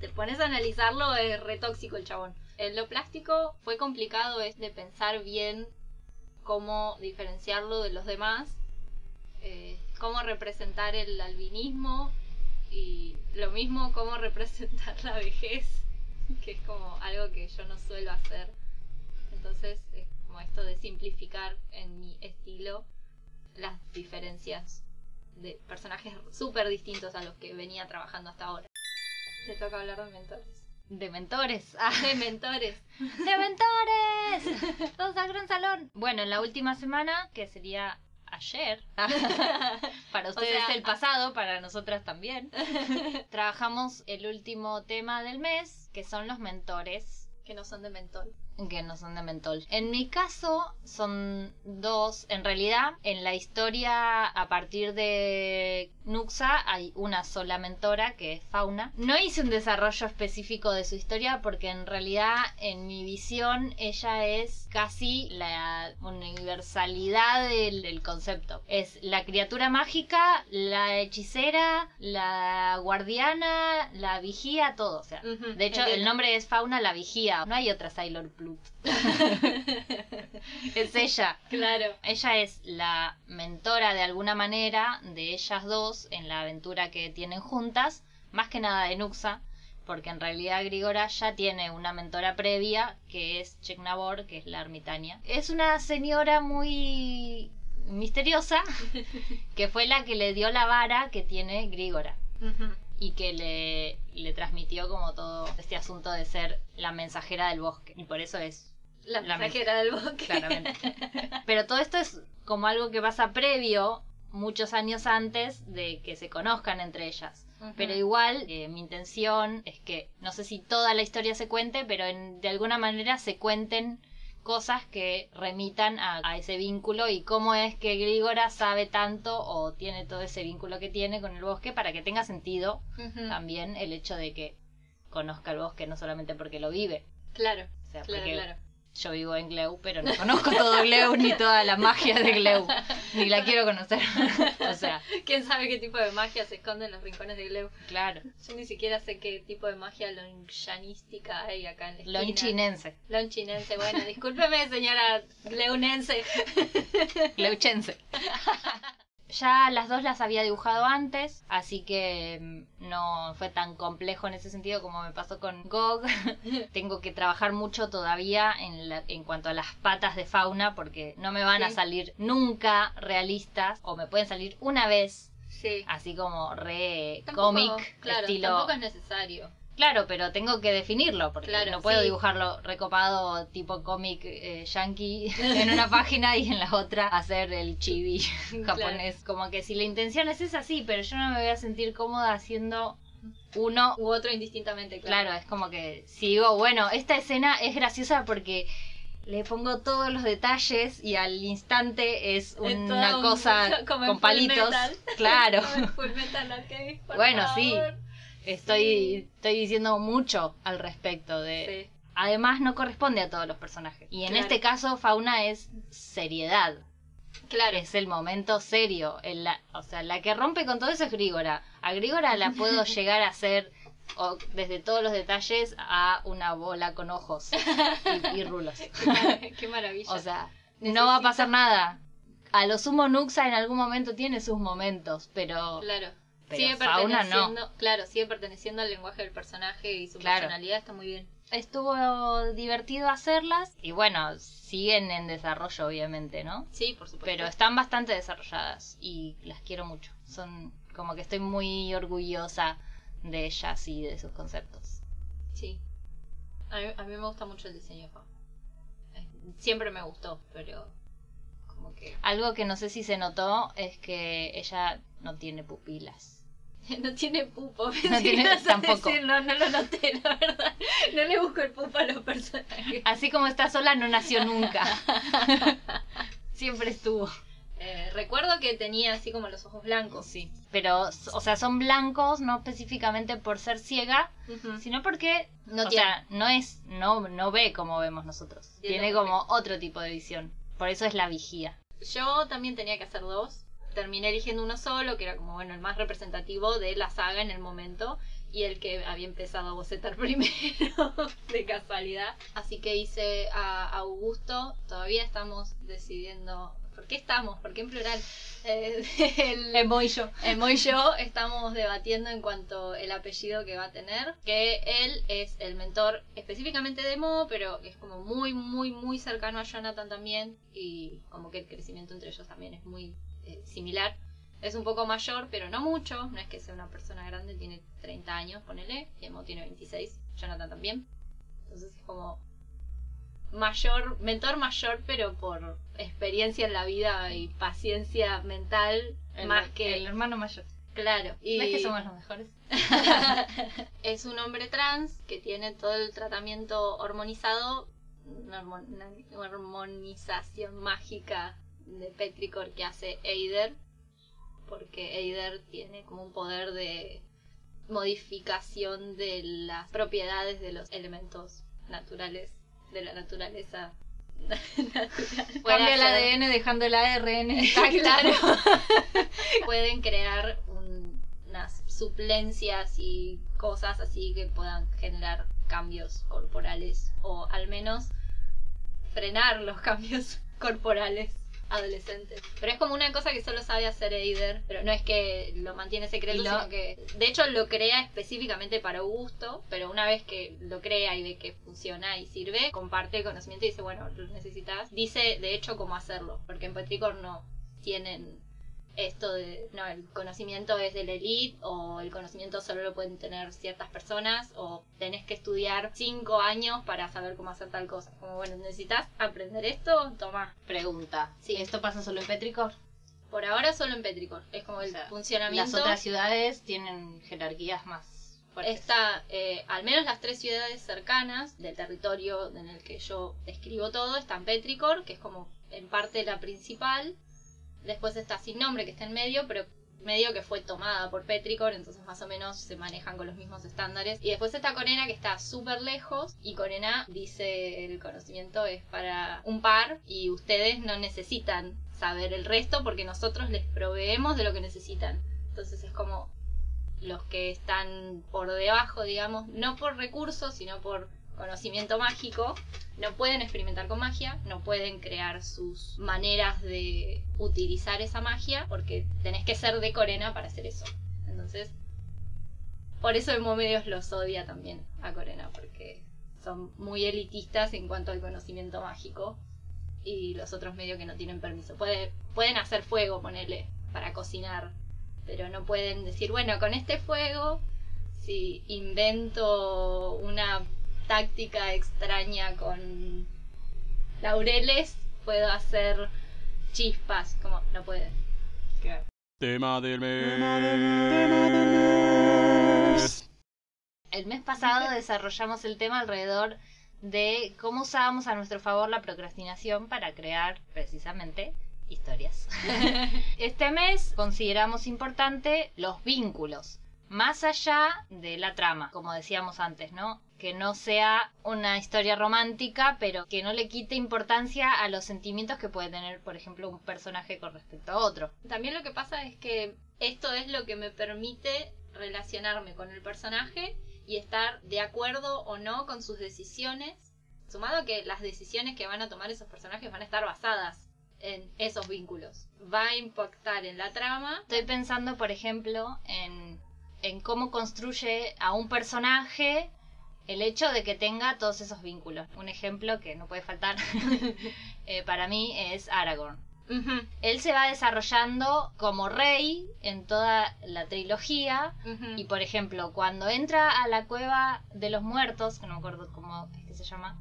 te pones a analizarlo, es re tóxico el chabón. En lo plástico fue complicado es de pensar bien cómo diferenciarlo de los demás, eh, cómo representar el albinismo y lo mismo cómo representar la vejez, que es como algo que yo no suelo hacer. Entonces es como esto de simplificar en mi estilo las diferencias de personajes súper distintos a los que venía trabajando hasta ahora. Te toca hablar de mentores. De mentores. Ah, de mentores. ¡De mentores! Todos al gran salón. Bueno, en la última semana, que sería ayer, para ustedes el pasado, para nosotras también, trabajamos el último tema del mes, que son los mentores. Que no son de mentol que no son de mentol. En mi caso son dos. En realidad, en la historia a partir de Nuxa hay una sola mentora que es Fauna. No hice un desarrollo específico de su historia porque en realidad en mi visión ella es casi la universalidad del, concepto. Es la criatura mágica, la hechicera, la guardiana, la vigía, todo. O sea, de hecho el nombre es Fauna la vigía. No hay otra Sailor Blue es ella. Claro. Ella es la mentora de alguna manera de ellas dos en la aventura que tienen juntas, más que nada de Nuxa, porque en realidad Grigora ya tiene una mentora previa que es Cheknabor, que es la ermitaña. Es una señora muy misteriosa que fue la que le dio la vara que tiene Grigora y que le, le transmitió como todo este asunto de ser la mensajera del bosque y por eso es La La mensajera del bosque. claramente. Pero todo esto es como algo que pasa previo, muchos años antes de que se conozcan entre ellas. Pero igual, eh, mi intención es que, no sé si toda la historia se cuente, pero en- de alguna manera se cuenten cosas que remitan a, a ese vínculo y cómo es que Grigora sabe tanto o tiene todo ese vínculo que tiene con el bosque para que tenga sentido también el hecho de que conozca el bosque no solamente porque lo vive. Claro, O sea, claro, porque claro. Yo vivo en Gleu, pero no conozco todo Gleu ni toda la magia de Gleu. Ni la quiero conocer. o sea, ¿Quién sabe qué tipo de magia se esconde en los rincones de Gleu? claro. Yo ni siquiera sé qué tipo de magia lonchanística hay acá en la. Lonchinense, Lonchinense, bueno, discúlpeme señora Gleunense. Gleuchense. Ya las dos las había dibujado antes, así que mm, no fue tan complejo en ese sentido como me pasó con Gog. Tengo que trabajar mucho todavía en, la- en cuanto a las patas de fauna porque no me van a salir nunca realistas o me pueden salir una vez Sí. así como re Tampoco- cómic, claro, estilo... tampoco es necesario. Claro, pero tengo que definirlo, porque Claro, no puedo sí. dibujarlo recopado tipo cómic eh, yankee en una página y en la otra hacer el chibi japonés. Como que si la intención es esa, sí, pero yo no me voy a sentir cómoda haciendo uno. U otro indistintamente, claro. Claro, es como que si digo, bueno, esta escena es graciosa porque le pongo todos los detalles y al instante es una un- cosa con palitos. Fullmetal. Claro. Fullmetal Alchemist, por Bueno, sí. Estoy, estoy diciendo mucho al respecto de... Sí. Además no corresponde a todos los personajes. Y en Claro. este caso Fauna es seriedad. Claro. Es el momento serio. El la- o sea, la que rompe con todo eso es Grígora. A Grígora la puedo llegar a hacer o desde todos los detalles a una bola con ojos y, y rulos. Qué, mar- qué maravilla. o sea, no va a pasar nada. A lo sumo Nuxa en algún momento tiene sus momentos, pero Claro. Pero sigue Fauna no. claro, sigue perteneciendo al lenguaje del personaje y su Claro. personalidad está muy bien. estuvo divertido hacerlas y bueno, siguen en desarrollo obviamente, ¿no? Sí, por supuesto. Pero están bastante desarrolladas y las quiero mucho. Son como que estoy muy orgullosa de ellas y de sus conceptos. Sí. A mí, a mí me gusta mucho el diseño de Fauna. Eh, Siempre me gustó, pero como que Algo que no sé si se notó es que ella no tiene pupilas. no tiene pupo. No tiene- tampoco. no, no lo noté, la verdad. No le busco el pupo a los personajes. Así como está sola no nació nunca. Siempre estuvo. Eh, recuerdo que tenía así como los ojos blancos. Sí. Pero, o sea, son blancos no específicamente por ser ciega, sino porque No o tiene- sea, no es no no ve como vemos nosotros. Tiene Tiene como otro tipo de visión. Por eso es la vigía. Yo también tenía que hacer dos. Terminé eligiendo uno solo, que era como bueno el más representativo de la saga en el momento y el que había empezado a bocetar primero de casualidad. Así que hice a Augusto. Todavía estamos decidiendo. ¿Por qué estamos? ¿Por qué en plural? Eh, el, Emo y yo. Emo y yo estamos debatiendo en cuanto el apellido que va a tener, que él es el mentor específicamente de Mo, pero es como muy, muy, muy cercano a Jonathan también y como que el crecimiento entre ellos también es muy eh, similar. Es un poco mayor, pero no mucho, no es que sea una persona grande, tiene 30 años, ponele, y Mo tiene 26, Jonathan también. Entonces es como mayor, mentor mayor, pero por experiencia en la vida y paciencia mental, El- más que el hermano mayor. Claro. Y ¿Ves que somos los mejores? es un hombre trans que tiene todo el tratamiento hormonizado, una hormon- una hormonización mágica de Petricor que hace Eider, porque Eider tiene como un poder de modificación de las propiedades de los elementos naturales de la naturaleza natural. Cambia el ADN dejando el ARN intacto. claro. Pueden crear un- unas suplencias y cosas así que puedan generar cambios corporales o al menos frenar los cambios corporales adolescentes. Pero es como una cosa que solo sabe hacer Eider, pero no es que lo mantiene secreto, sino que de hecho lo crea específicamente para Augusto, pero una vez que lo crea y ve que funciona y sirve, comparte el conocimiento y dice, bueno, lo necesitas. Dice de hecho cómo hacerlo, porque en Petricor no tienen esto de, no, el conocimiento es de la elite o el conocimiento solo lo pueden tener ciertas personas o tenés que estudiar cinco años para saber cómo hacer tal cosa. Como bueno, necesitas aprender esto, toma. Pregunta. Sí. ¿Esto pasa solo en Petricor? Por ahora solo en Petricor. Es como el funcionamiento. Las otras ciudades tienen jerarquías más fuertes. Está, eh, al menos las tres ciudades cercanas del territorio en el que yo escribo todo, están Petricor, que es como en parte la principal, Después está Sin Nombre, que está en medio, pero medio que fue tomada por Petricor, entonces más o menos se manejan con los mismos estándares. Y después está Corena, que está súper lejos, y Corena dice el conocimiento es para un par y ustedes no necesitan saber el resto porque nosotros les proveemos de lo que necesitan. Entonces es como los que están por debajo, digamos, no por recursos, sino por conocimiento mágico, no pueden experimentar con magia, no pueden crear sus maneras de utilizar esa magia, porque tenés que ser de Corena para hacer eso. Entonces, por eso Medios los odia también a Corena, porque son muy elitistas en cuanto al conocimiento mágico y los otros medios que no tienen permiso. pueden hacer fuego, ponerle, para cocinar, pero no pueden decir, bueno, con este fuego, si invento una táctica extraña con laureles, puedo hacer chispas, como no puede. Tema del mes. El mes pasado desarrollamos el tema alrededor de cómo usábamos a nuestro favor la procrastinación para crear precisamente historias. este mes consideramos importante los vínculos, más allá de la trama, como decíamos antes, ¿no? que no sea una historia romántica, pero que no le quite importancia a los sentimientos que puede tener, por ejemplo, un personaje con respecto a otro. También lo que pasa es que esto es lo que me permite relacionarme con el personaje y estar de acuerdo o no con sus decisiones, sumado a que las decisiones que van a tomar esos personajes van a estar basadas en esos vínculos. Va a impactar en la trama. Estoy pensando, por ejemplo, en, en cómo construye a un personaje el hecho de que tenga todos esos vínculos. Un ejemplo que no puede faltar eh, para mí es Aragorn. Él se va desarrollando como rey en toda la trilogía y por ejemplo cuando entra a la cueva de los muertos, que no me acuerdo cómo es que se llama,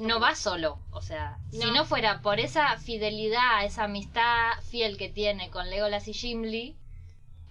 no va solo, o sea, si no fuera por esa fidelidad, esa amistad fiel que tiene con Legolas y Gimli,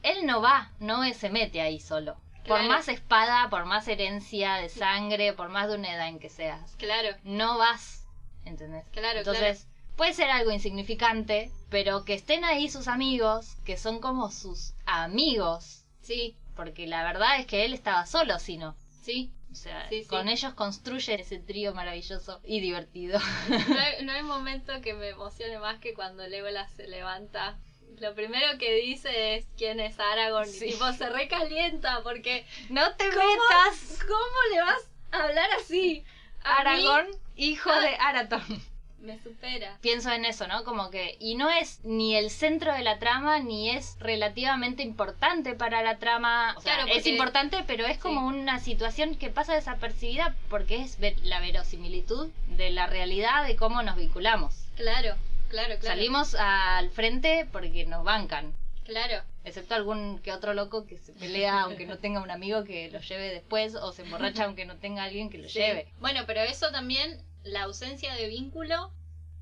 él no va, no se mete ahí solo. Por más espada, por más herencia de sangre, por más de una edad en que seas. Claro. No vas. ¿Entendés? Claro, Entonces, puede ser algo insignificante, pero que estén ahí sus amigos, que son como sus amigos. Sí. Porque la verdad es que él estaba solo, sino. Sí. O sea, con ellos construye ese trío maravilloso y divertido. No hay, no hay momento que me emocione más que cuando Legolas se levanta lo primero que dice es quién es Aragorn y tipo se recalienta porque no te metas. ¿Cómo le vas a hablar así? Aragorn, hijo de ah. Arathorn. Me supera. Pienso en eso, ¿no? Como que y no es ni el centro de la trama ni es relativamente importante para la trama. O sea, es importante, pero es como una situación que pasa desapercibida porque es la verosimilitud de la realidad de cómo nos vinculamos. Claro. Claro, claro. Salimos al frente porque nos bancan. Claro. Excepto algún que otro loco que se pelea aunque no tenga un amigo que lo lleve después o se emborracha aunque no tenga alguien que lo lleve. Bueno, pero eso también, la ausencia de vínculo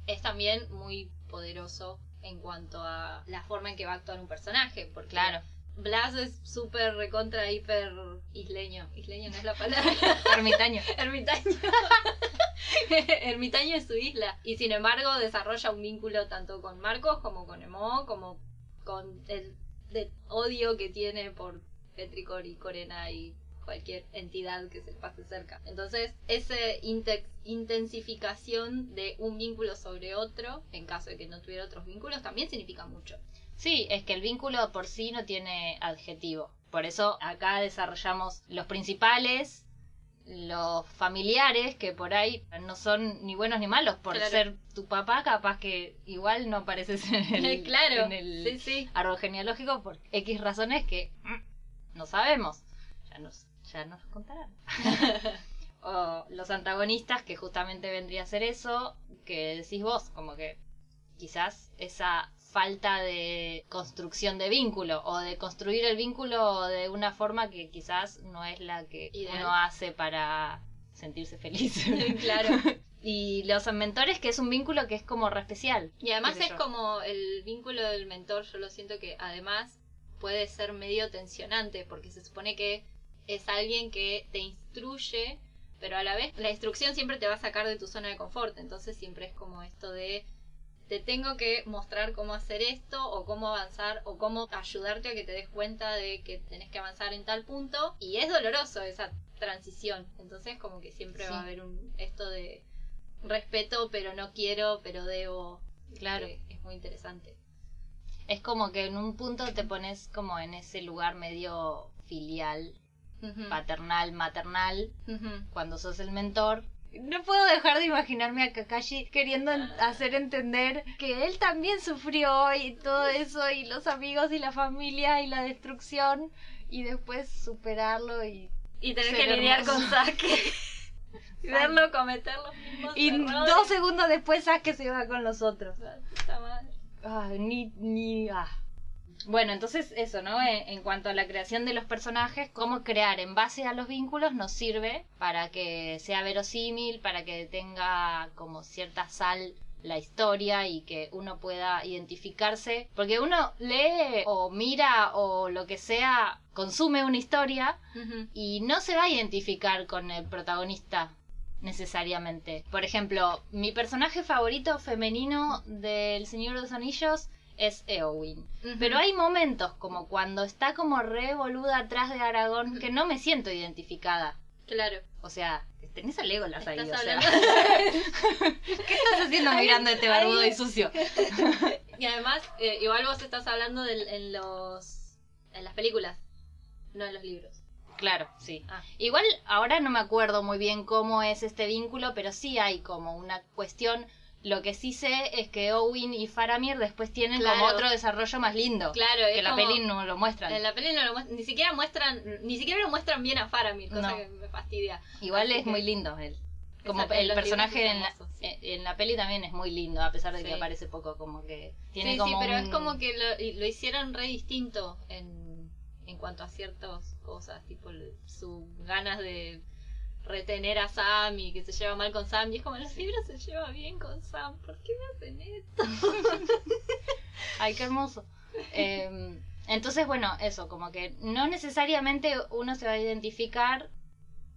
es también muy poderoso en cuanto a la forma en que va a actuar un personaje. Porque claro. Blas es súper recontra hiper isleño. Isleño no es la palabra. Ermitaño. Ermitaño. Ermitaño es su isla. Y sin embargo desarrolla un vínculo tanto con Marcos como con Emo, como con el, odio que tiene por Petricor y Corena y cualquier entidad que se pase cerca. Entonces, esa intensificación de un vínculo sobre otro, en caso de que no tuviera otros vínculos, también significa mucho. Sí, es que el vínculo por sí no tiene adjetivo. Por eso acá desarrollamos los principales los familiares que por ahí no son ni buenos ni malos por Claro. ser tu papá, capaz que igual no apareces en el, claro, en el sí, sí. árbol genealógico por X razones que no sabemos. Ya nos, ya nos contarán. o los antagonistas, que justamente vendría a ser eso, que decís vos, como que quizás esa falta de construcción de vínculo o de construir el vínculo de una forma que quizás no es la que Ideal. uno hace para sentirse feliz. claro. y los mentores que es un vínculo que es como re especial. Y además es yo. como el vínculo del mentor, yo lo siento que además puede ser medio tensionante porque se supone que es alguien que te instruye, pero a la vez la instrucción siempre te va a sacar de tu zona de confort, entonces siempre es como esto de te tengo que mostrar cómo hacer esto o cómo avanzar o cómo ayudarte a que te des cuenta de que tenés que avanzar en tal punto y es doloroso esa transición, entonces como que siempre Sí. va a haber un esto de respeto, pero no quiero, pero debo. Claro. que es muy interesante. Es como que en un punto te pones como en ese lugar medio filial, paternal, maternal, cuando sos el mentor. No puedo dejar de imaginarme a Kakashi queriendo en- hacer entender que él también sufrió y todo eso, y los amigos y la familia y la destrucción, y después superarlo y, Y tener que lidiar hermoso. con Sasuke. y verlo cometer los mismos y errores. dos segundos después Sasuke se va con los otros. Puta madre. Ah, ni, ni, ah. Bueno, entonces eso, ¿no? En, en cuanto a la creación de los personajes, cómo crear en base a los vínculos nos sirve para que sea verosímil, para que tenga como cierta sal la historia y que uno pueda identificarse, porque uno lee o mira o lo que sea, consume una historia y no se va a identificar con el protagonista necesariamente. Por ejemplo, mi personaje favorito femenino del Señor de los Anillos es Eowyn. Pero hay momentos como cuando está como re boluda atrás de Aragón que no me siento identificada. Claro. O sea, tenés a Legolas ahí, Estás o sea. ¿Qué estás haciendo mirando a este barbudo y sucio? y además, eh, igual vos estás hablando del- en los. en las películas, no en los libros. Claro, sí. Ah. Igual ahora no me acuerdo muy bien cómo es este vínculo, pero sí hay como una cuestión. Lo que sí sé es que Owen y Faramir después tienen como otro desarrollo más lindo. Claro, que la peli no lo muestran. En la peli no lo muestran, ni siquiera muestran, ni siquiera lo muestran bien a Faramir, cosa No. que me fastidia. Igual Así es que- muy lindo él. Como Exacto, el personaje en la, sí. en- la peli también es muy lindo, a pesar de que Sí. aparece poco, como que tiene sí, como sí, pero un- es como que lo, lo hicieron re distinto en, en cuanto a ciertas cosas, tipo el- su ganas de retener a Sam y que se lleva mal con Sam. Y es como, los libros se lleva bien con Sam, ¿por qué me hacen esto? Ay, qué hermoso. Eh, entonces, bueno, eso, como que no necesariamente uno se va a identificar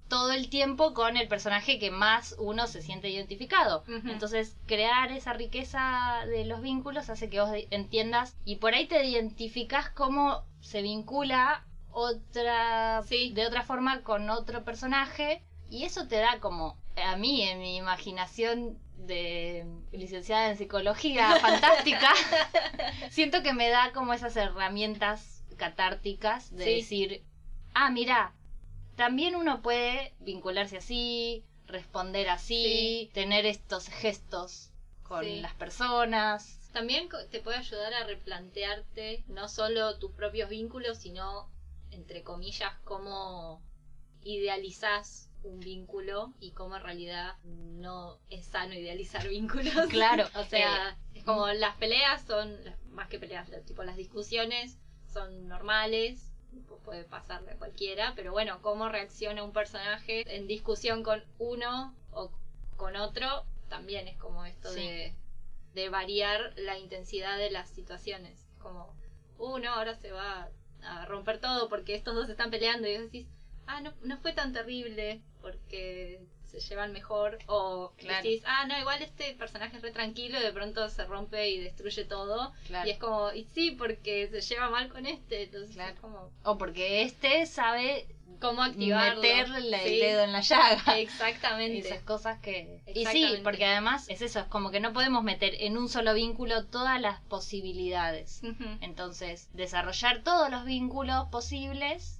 todo el tiempo con el personaje que más uno se siente identificado. Entonces, crear esa riqueza de los vínculos hace que vos entiendas y por ahí te identificás cómo se vincula otra Sí. de otra forma con otro personaje y eso te da como a mí en mi imaginación de licenciada en psicología fantástica siento que me da como esas herramientas catárticas de Sí. decir ah mira también uno puede vincularse así responder así tener estos gestos con Sí. las personas También te puede ayudar a replantearte no solo tus propios vínculos, sino, entre comillas, cómo idealizás un vínculo y cómo en realidad no es sano idealizar vínculos. Claro, o sea, es como las peleas son, más que peleas, tipo las discusiones son normales, puede pasarle a cualquiera, pero bueno, cómo reacciona un personaje en discusión con uno o con otro, también es como esto Sí. de, de variar la intensidad de las situaciones. Como, uh, no, ahora se va a romper todo porque estos dos están peleando y vos decís, ah, no, no fue tan terrible porque se llevan mejor. O Claro. decís, ah, no, igual este personaje es re tranquilo y de pronto se rompe y destruye todo. Claro. Y es como, y sí, porque se lleva mal con este. Entonces Claro. es como, o porque este sabe ¿cómo activarlo? meterle Sí, el dedo en la llaga Exactamente. esas cosas que y sí porque además es eso es como que no podemos meter en un solo vínculo todas las posibilidades entonces desarrollar todos los vínculos posibles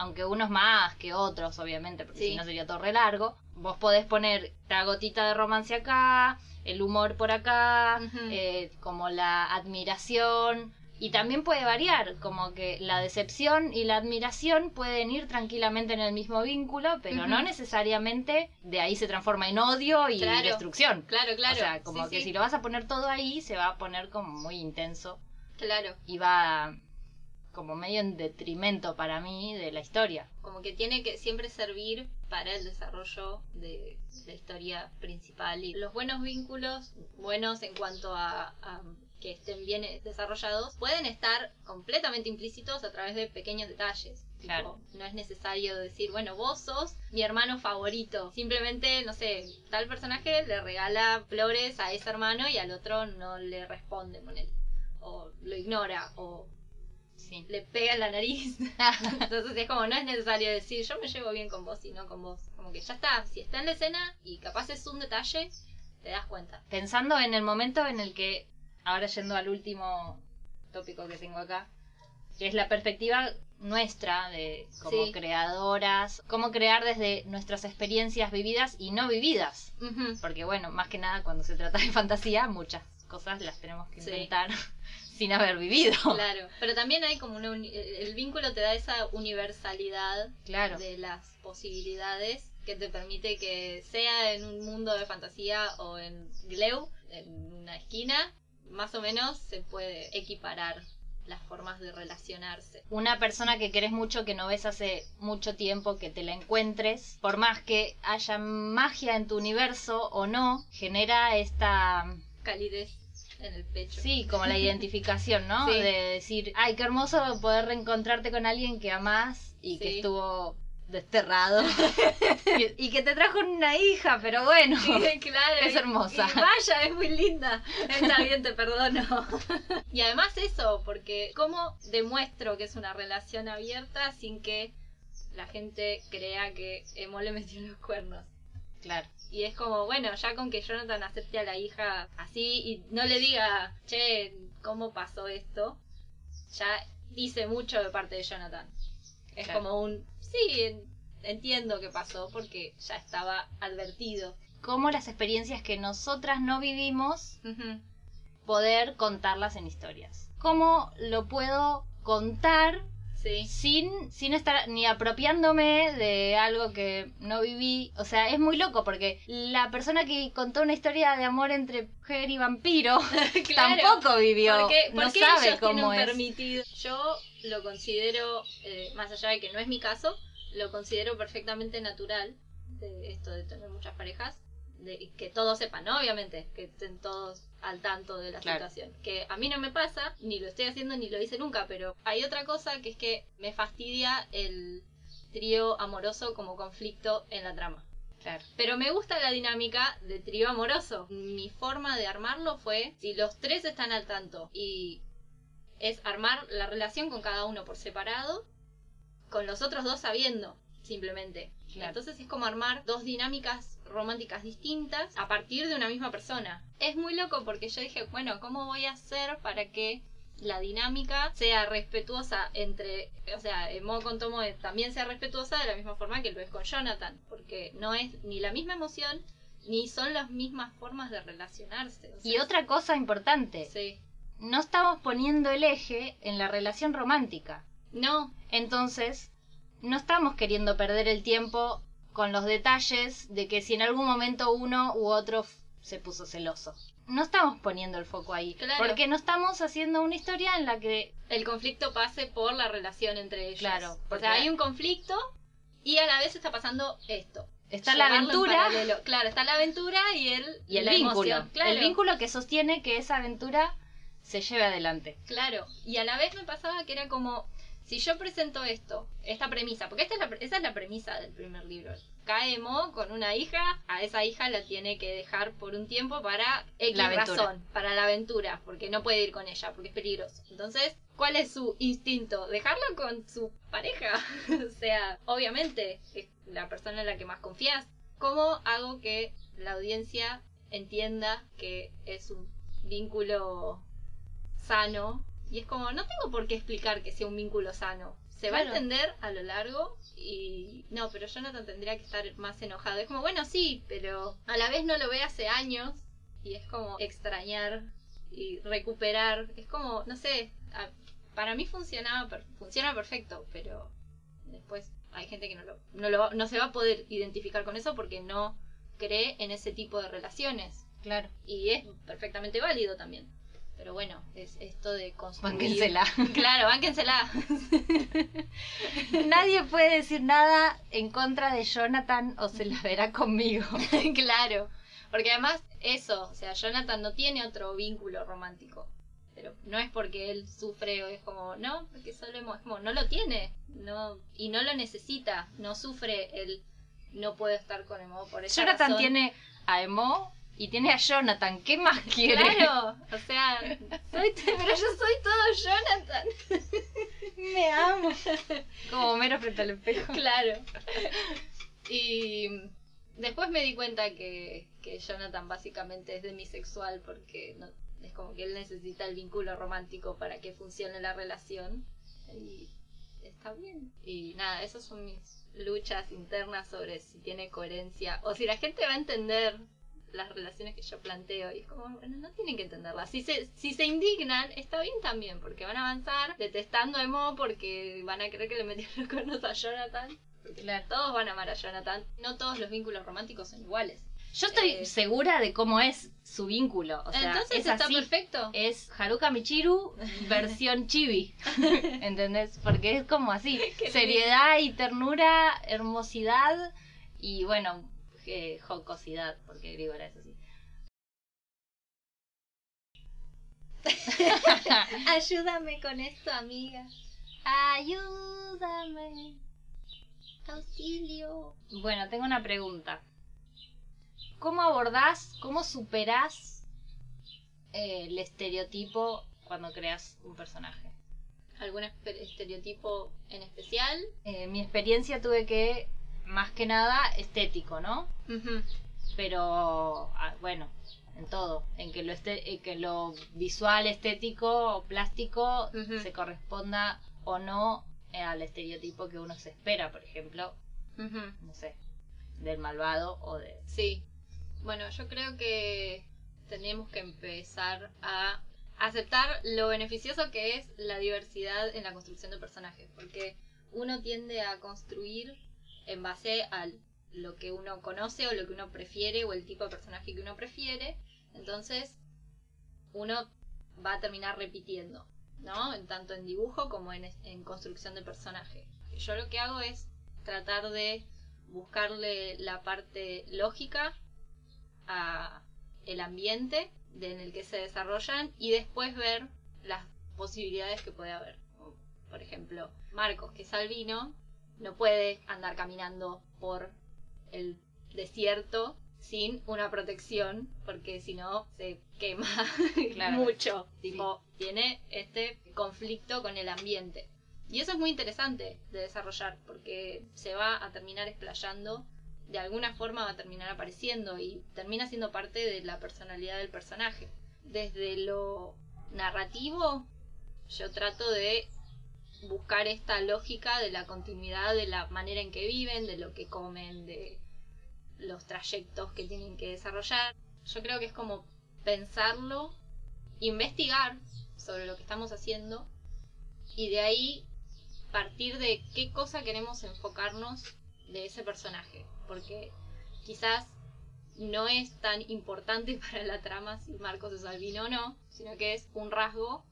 aunque unos más que otros, obviamente, porque Sí. si no sería todo re largo, vos podés poner la gotita de romance acá, el humor por acá, eh, como la admiración. Y también puede variar, como que la decepción y la admiración pueden ir tranquilamente en el mismo vínculo, pero no necesariamente de ahí se transforma en odio y Claro. destrucción. Claro, claro. O sea, como Sí, que sí. si lo vas a poner todo ahí, se va a poner como muy intenso Claro. y va como medio en detrimento para mí de la historia. Como que tiene que siempre servir para el desarrollo de la historia principal. Y los buenos vínculos, buenos en cuanto a, a que estén bien desarrollados, pueden estar completamente implícitos a través de pequeños detalles. Tipo, Claro. no es necesario decir, bueno, vos sos mi hermano favorito. Simplemente, no sé, tal personaje le regala flores a ese hermano y al otro no le responde con él. O lo ignora, o Sí. le pega en la nariz. Entonces es como, no es necesario decir, yo me llevo bien con vos y no con vos. Como que ya está, si está en la escena y capaz es un detalle, te das cuenta. Pensando en el momento en el que, ahora yendo al último tópico que tengo acá, que es la perspectiva nuestra de como Sí. creadoras, cómo crear desde nuestras experiencias vividas y no vividas. Porque bueno, más que nada cuando se trata de fantasía, muchas cosas las tenemos que Sí. Sin haber vivido. Claro, pero también hay como una uni- el vínculo te da esa universalidad Claro. de las posibilidades que te permite que sea en un mundo de fantasía o en Gleu, en una esquina, más o menos se puede equiparar las formas de relacionarse. una persona que querés mucho, que no ves hace mucho tiempo, que te la encuentres, por más que haya magia en tu universo o no, genera esta, Calidez en el pecho. sí, como la identificación, ¿no? Sí. De decir, ay, qué hermoso poder reencontrarte con alguien que amás y que estuvo desterrado y, que te trajo una hija, pero bueno. Sí, claro. Es y- hermosa. y vaya, es muy linda. Está bien, te perdono. Y además eso, porque ¿cómo demuestro que es una relación abierta sin que la gente crea que Emo le metió los cuernos? Claro. Y es como, bueno, ya con que Jonathan acepte a la hija así y no le diga, che, ¿cómo pasó esto? Ya dice mucho de parte de Jonathan. Es Claro. como un, sí, en- entiendo qué pasó porque ya estaba advertido. Cómo las experiencias que nosotras no vivimos poder contarlas en historias. ¿Cómo lo puedo contar Sí. sin, sin estar ni apropiándome de algo que no viví? O sea, es muy loco porque la persona que contó una historia de amor entre mujer y vampiro Claro. tampoco vivió, Porque, no sabe ellos cómo es. permitido. Yo lo considero, eh, más allá de que no es mi caso, lo considero perfectamente natural de esto de tener muchas parejas, de que todos sepan, ¿no? obviamente, que estén todos al tanto de la Claro. situación. Que a mí no me pasa, ni lo estoy haciendo, ni lo hice nunca, pero hay otra cosa que es que me fastidia el trío amoroso como conflicto en la trama. Claro. Pero me gusta la dinámica de trío amoroso. Mi forma de armarlo fue, si los tres están al tanto y es armar la relación con cada uno por separado, con los otros dos sabiendo, simplemente. Claro. Entonces es como armar dos dinámicas románticas distintas a partir de una misma persona. Es muy loco porque yo dije, bueno, ¿cómo voy a hacer para que la dinámica sea respetuosa entre, o sea, Mo con Tomo también sea respetuosa de la misma forma que lo es con Jonathan, porque no es ni la misma emoción ni son las mismas formas de relacionarse. O sea, Y otra cosa importante, Sí. no estamos poniendo el eje en la relación romántica. No, Entonces, no estamos queriendo perder el tiempo con los detalles de que si en algún momento uno u otro se puso celoso. No estamos poniendo el foco ahí, Claro. porque no estamos haciendo una historia en la que el conflicto pase por la relación entre ellos. Claro, O porque- sea, hay un conflicto y a la vez está pasando esto. está la aventura. Claro, está la aventura y el, y el vínculo. emoción. Claro, El vínculo que sostiene que esa aventura se lleve adelante. Claro, y a la vez me pasaba que era como, si yo presento esto, esta premisa, porque esta es la, esa es la premisa del primer libro. Caemo con una hija, a esa hija la tiene que dejar por un tiempo para X La aventura. razón, para la aventura, porque no puede ir con ella, porque es peligroso. Entonces, ¿cuál es su instinto? Dejarlo con su pareja. o sea, obviamente es la persona en la que más confías. ¿Cómo hago que la audiencia entienda que es un vínculo sano? Y es como, no tengo por qué explicar que sea un vínculo sano. Se va a entender a lo largo y no, pero Jonathan tendría que estar más enojado. Es como, bueno, sí, pero a la vez no lo ve hace años y es como extrañar y recuperar. Es como, no sé, para mí funcionaba, funciona perfecto, pero después hay gente que no, lo, no, lo no se va a poder identificar con eso porque no cree en ese tipo de relaciones. Claro. Y es perfectamente válido también. Pero bueno, es esto de construir... Bánquensela. Claro, bánquensela. Nadie puede decir nada en contra de Jonathan o se la verá conmigo. claro. Porque además, eso, o sea, Jonathan no tiene otro vínculo romántico. Pero no es porque él sufre o es como, no, porque solo hemos, es como, no lo tiene. no Y no lo necesita. No sufre el no puedo estar con Emo por esa Jonathan razón. tiene a Emo y tiene a Jonathan. ¿Qué más quiere? Claro, o sea, soy, pero yo soy todo Jonathan. Me amo. Como Homero frente al espejo. Claro. Y después me di cuenta que, que Jonathan básicamente es demisexual porque no, es como que él necesita el vínculo romántico para que funcione la relación. Y está bien. Y nada, esas son mis luchas internas sobre si tiene coherencia o si la gente va a entender las relaciones que yo planteo y es como, bueno, no tienen que entenderlas. Si se, si se indignan, está bien también, porque van a avanzar detestando a Emo porque van a creer que le metieron los cuernos a Jonathan. Claro. todos van a amar a Jonathan. No todos los vínculos románticos son iguales. Yo estoy Eh, segura de cómo es su vínculo. O sea, Entonces es está así. perfecto. Es Haruka Michiru versión chibi. ¿Entendés? Porque es como así. Seriedad y ternura, hermosidad y bueno, eh, jocosidad, porque Grigora es así. Ayúdame con esto, amiga. Ayúdame. Auxilio. Bueno, tengo una pregunta. ¿Cómo abordás, cómo superás eh, el estereotipo cuando creas un personaje? ¿Algún estereotipo en especial? En Eh, mi experiencia tuve que, más que nada, estético, ¿no? Pero, ah, bueno, en todo. En que lo, este- en que lo visual, estético o plástico se corresponda o no eh, al estereotipo que uno se espera, por ejemplo, no sé, del malvado o de... Sí. Bueno, yo creo que tenemos que empezar a aceptar lo beneficioso que es la diversidad en la construcción de personajes, porque uno tiende a construir en base a lo que uno conoce o lo que uno prefiere o el tipo de personaje que uno prefiere, entonces uno va a terminar repitiendo, ¿no? Tanto en dibujo como en, en construcción de personaje. Yo lo que hago es tratar de buscarle la parte lógica a el ambiente en el que se desarrollan y después ver las posibilidades que puede haber. Por ejemplo, Marcos, que es albino, no puede andar caminando por el desierto sin una protección, porque si no se quema Claro. mucho. Tipo, tiene este conflicto con el ambiente. Y eso es muy interesante de desarrollar, porque se va a terminar explayando, de alguna forma va a terminar apareciendo y termina siendo parte de la personalidad del personaje. Desde lo narrativo, yo trato de buscar esta lógica de la continuidad de la manera en que viven, de lo que comen, de los trayectos que tienen que desarrollar. Yo creo que es como pensarlo, investigar sobre lo que estamos haciendo y de ahí partir de qué cosa queremos enfocarnos de ese personaje. Porque quizás no es tan importante para la trama si Marcos es albino o no, sino que es un rasgo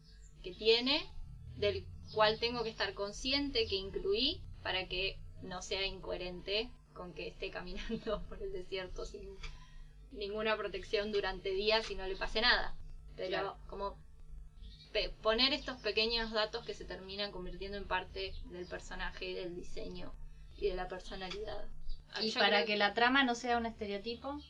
que tiene del cual tengo que estar consciente que incluí para que no sea incoherente con que esté caminando por el desierto sin ninguna protección durante días y no le pase nada. Pero Claro. como pe- poner estos pequeños datos que se terminan convirtiendo en parte del personaje, del diseño y de la personalidad. Y Yo para que la trama no sea un estereotipo,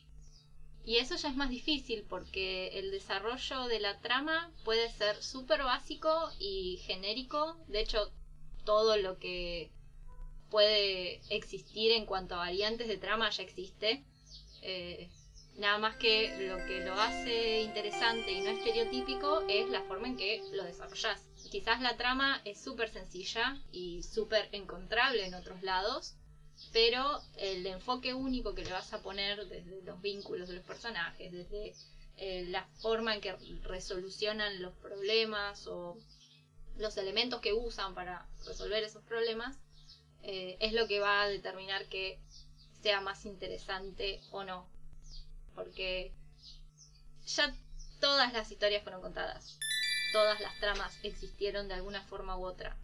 y eso ya es más difícil porque el desarrollo de la trama puede ser súper básico y genérico. De hecho, todo lo que puede existir en cuanto a variantes de trama ya existe. Eh, nada más que lo que lo hace interesante y no estereotípico es la forma en que lo desarrollas. quizás la trama es súper sencilla y súper encontrable en otros lados, pero el enfoque único que le vas a poner desde los vínculos de los personajes, desde eh, la forma en que resolucionan los problemas o los elementos que usan para resolver esos problemas, eh, es lo que va a determinar que sea más interesante o no. Porque ya todas las historias fueron contadas, todas las tramas existieron de alguna forma u otra.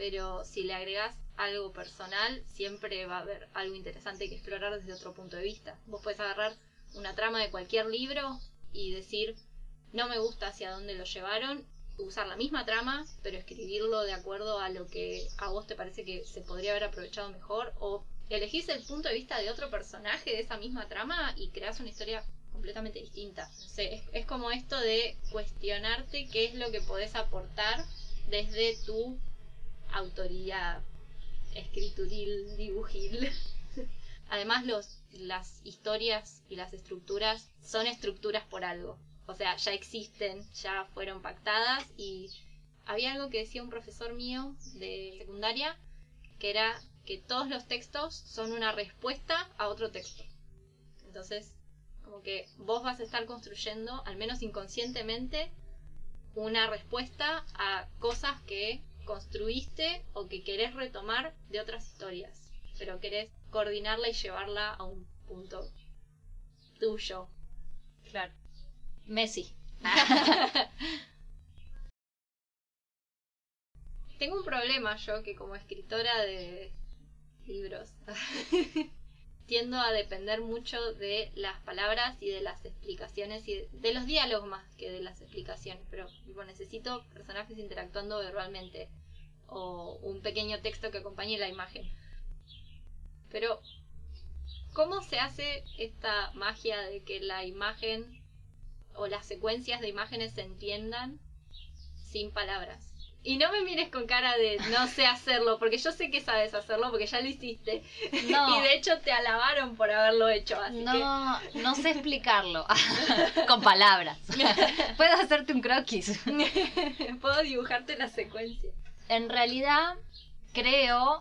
Pero si le agregas algo personal, siempre va a haber algo interesante que explorar desde otro punto de vista. Vos puedes agarrar una trama de cualquier libro y decir, no me gusta hacia dónde lo llevaron, usar la misma trama, pero escribirlo de acuerdo a lo que a vos te parece que se podría haber aprovechado mejor, o elegís el punto de vista de otro personaje de esa misma trama y creas una historia completamente distinta. Es, es como esto de cuestionarte qué es lo que podés aportar desde tu autoría escrituril, dibujil. Además, los, las historias y las estructuras son estructuras por algo. O sea, ya existen, ya fueron pactadas y había algo que decía un profesor mío de secundaria, que era que todos los textos son una respuesta a otro texto. Entonces, como que vos vas a estar construyendo, al menos inconscientemente, una respuesta a cosas que construiste o que querés retomar de otras historias, pero querés coordinarla y llevarla a un punto tuyo. Claro. Messi. Tengo un problema yo que como escritora de libros tiendo a depender mucho de las palabras y de las explicaciones y de los diálogos más que de las explicaciones, pero necesito personajes interactuando verbalmente o un pequeño texto que acompañe la imagen. Pero ¿cómo se hace esta magia de que la imagen o las secuencias de imágenes se entiendan sin palabras? Y no me mires con cara de no sé hacerlo, porque yo sé que sabes hacerlo, porque ya lo hiciste. Y de hecho te alabaron por haberlo hecho. Así no, no sé explicarlo con palabras. Puedo hacerte un croquis. Puedo dibujarte la secuencia. En realidad, creo,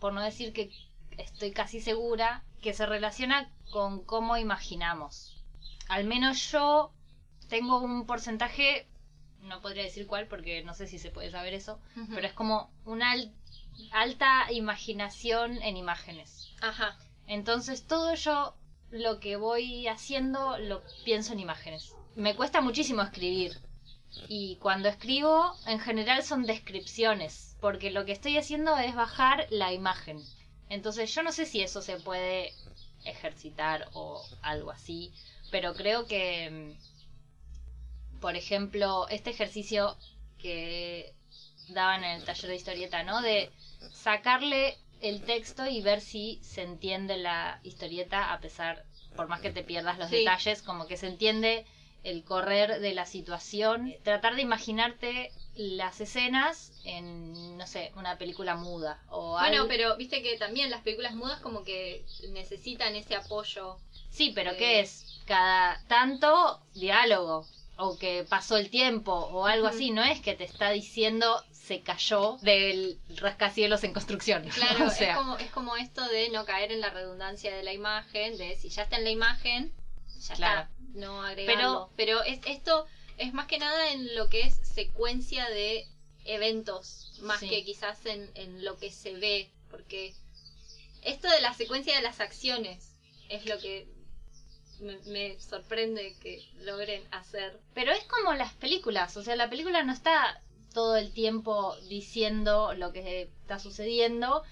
por no decir que estoy casi segura, que se relaciona con cómo imaginamos. Al menos yo tengo un porcentaje no podría decir cuál porque no sé si se puede saber eso, pero es como una alta imaginación en imágenes. Ajá. Entonces todo yo lo que voy haciendo lo pienso en imágenes. Me cuesta muchísimo escribir. Y cuando escribo, en general son descripciones, porque lo que estoy haciendo es bajar la imagen. Entonces yo no sé si eso se puede ejercitar o algo así, pero creo que por ejemplo, este ejercicio que daban en el taller de historieta, ¿no? De sacarle el texto y ver si se entiende la historieta a pesar, por más que te pierdas los detalles, como que se entiende el correr de la situación, tratar de imaginarte las escenas en, no sé, una película muda o Bueno, pero viste que también las películas mudas como que necesitan ese apoyo. Sí, pero ¿qué es? Cada tanto diálogo o que pasó el tiempo o algo así, no es que te está diciendo se cayó del rascacielos en construcción. Claro, es, como, es como esto de no caer en la redundancia de la imagen, de si ya está en la imagen, ya está, no agregarlo. Pero, pero es, esto es más que nada en lo que es secuencia de eventos, más que quizás en, en lo que se ve, porque esto de la secuencia de las acciones es lo que me, sorprende que logren hacer. Pero es como las películas, o sea, la película no está todo el tiempo diciendo lo que está sucediendo,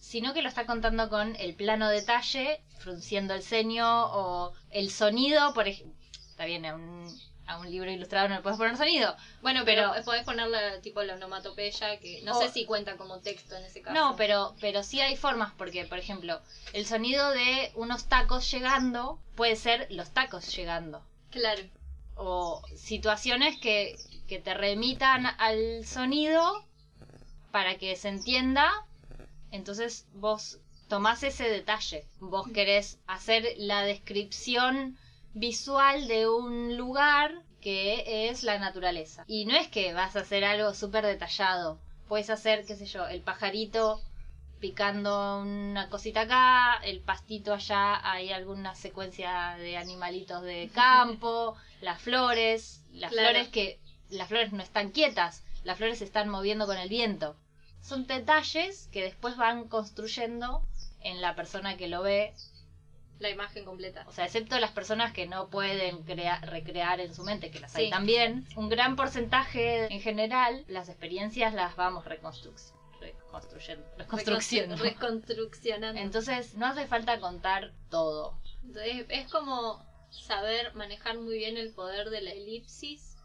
sino que lo está contando con el plano detalle, frunciendo el ceño o el sonido, por ejemplo. Está bien, un, a un libro ilustrado no le puedes poner sonido. Bueno, pero, podés ponerle tipo la onomatopeya, que no sé si cuenta como texto en ese caso. No, pero, pero sí hay formas, porque, por ejemplo, el sonido de unos tacos llegando puede ser los tacos llegando. Claro. O situaciones que, que te remitan al sonido para que se entienda. Entonces vos tomás ese detalle. Vos querés hacer la descripción visual de un lugar que es la naturaleza. Y no es que vas a hacer algo súper detallado. Puedes hacer, qué sé yo, el pajarito picando una cosita acá, el pastito allá, hay alguna secuencia de animalitos de campo, las flores, las Claro. flores que las flores no están quietas, las flores se están moviendo con el viento. Son detalles que después van construyendo en la persona que lo ve La imagen completa. o sea, excepto las personas que no pueden crea- recrear en su mente, que las hay Sí. también, un gran porcentaje en general, las experiencias las vamos reconstru- reconstruyendo. reconstruyendo. Reconstru- Reconstruccionando. Entonces, no hace falta contar todo. Entonces, es como saber manejar muy bien el poder de la elipsis.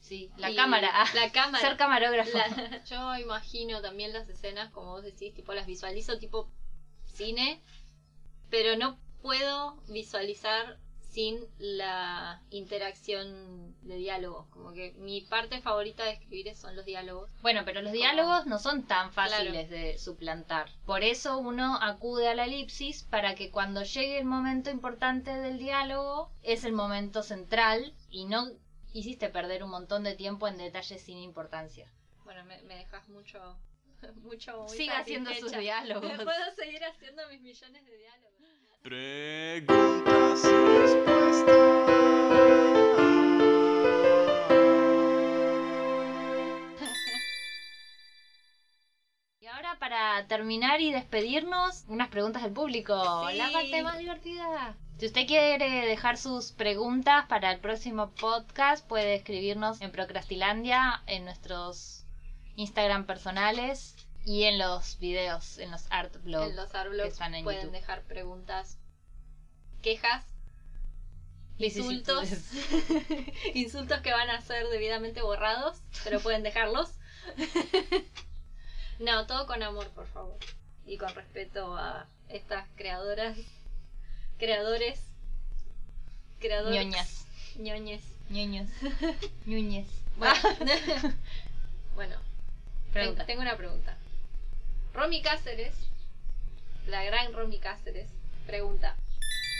Sí, la cámara. La cámara. Ser camarógrafo. La- yo imagino también las escenas, como vos decís, tipo las visualizo tipo cine, pero no puedo visualizar sin la interacción de diálogos. Como que mi parte favorita de escribir son los diálogos. Bueno, pero los diálogos no son tan fáciles Claro. de suplantar. Por eso uno acude a la elipsis para que cuando llegue el momento importante del diálogo es el momento central y no hiciste perder un montón de tiempo en detalles sin importancia. Bueno, me, me dejas mucho... mucho Siga haciendo sus diálogos. Puedo seguir haciendo mis millones de diálogos. Preguntas y respuestas. Y ahora para terminar y despedirnos, unas preguntas del público. Sí. La parte más divertida. Si usted quiere dejar sus preguntas para el próximo podcast, puede escribirnos en Procrastilandia, en nuestros Instagram personales y en los videos, en los art blogs. en los que están en pueden YouTube. dejar preguntas, quejas, insultos, insultos que van a ser debidamente borrados, pero pueden dejarlos. no, todo con amor, por favor, y con respeto a estas creadoras, creadores, creadores, Ñoñas. ñoñes. Ñoños. Ñuñez. Bueno, bueno Tengo una pregunta. Romy Cáceres, la gran Romy Cáceres, pregunta: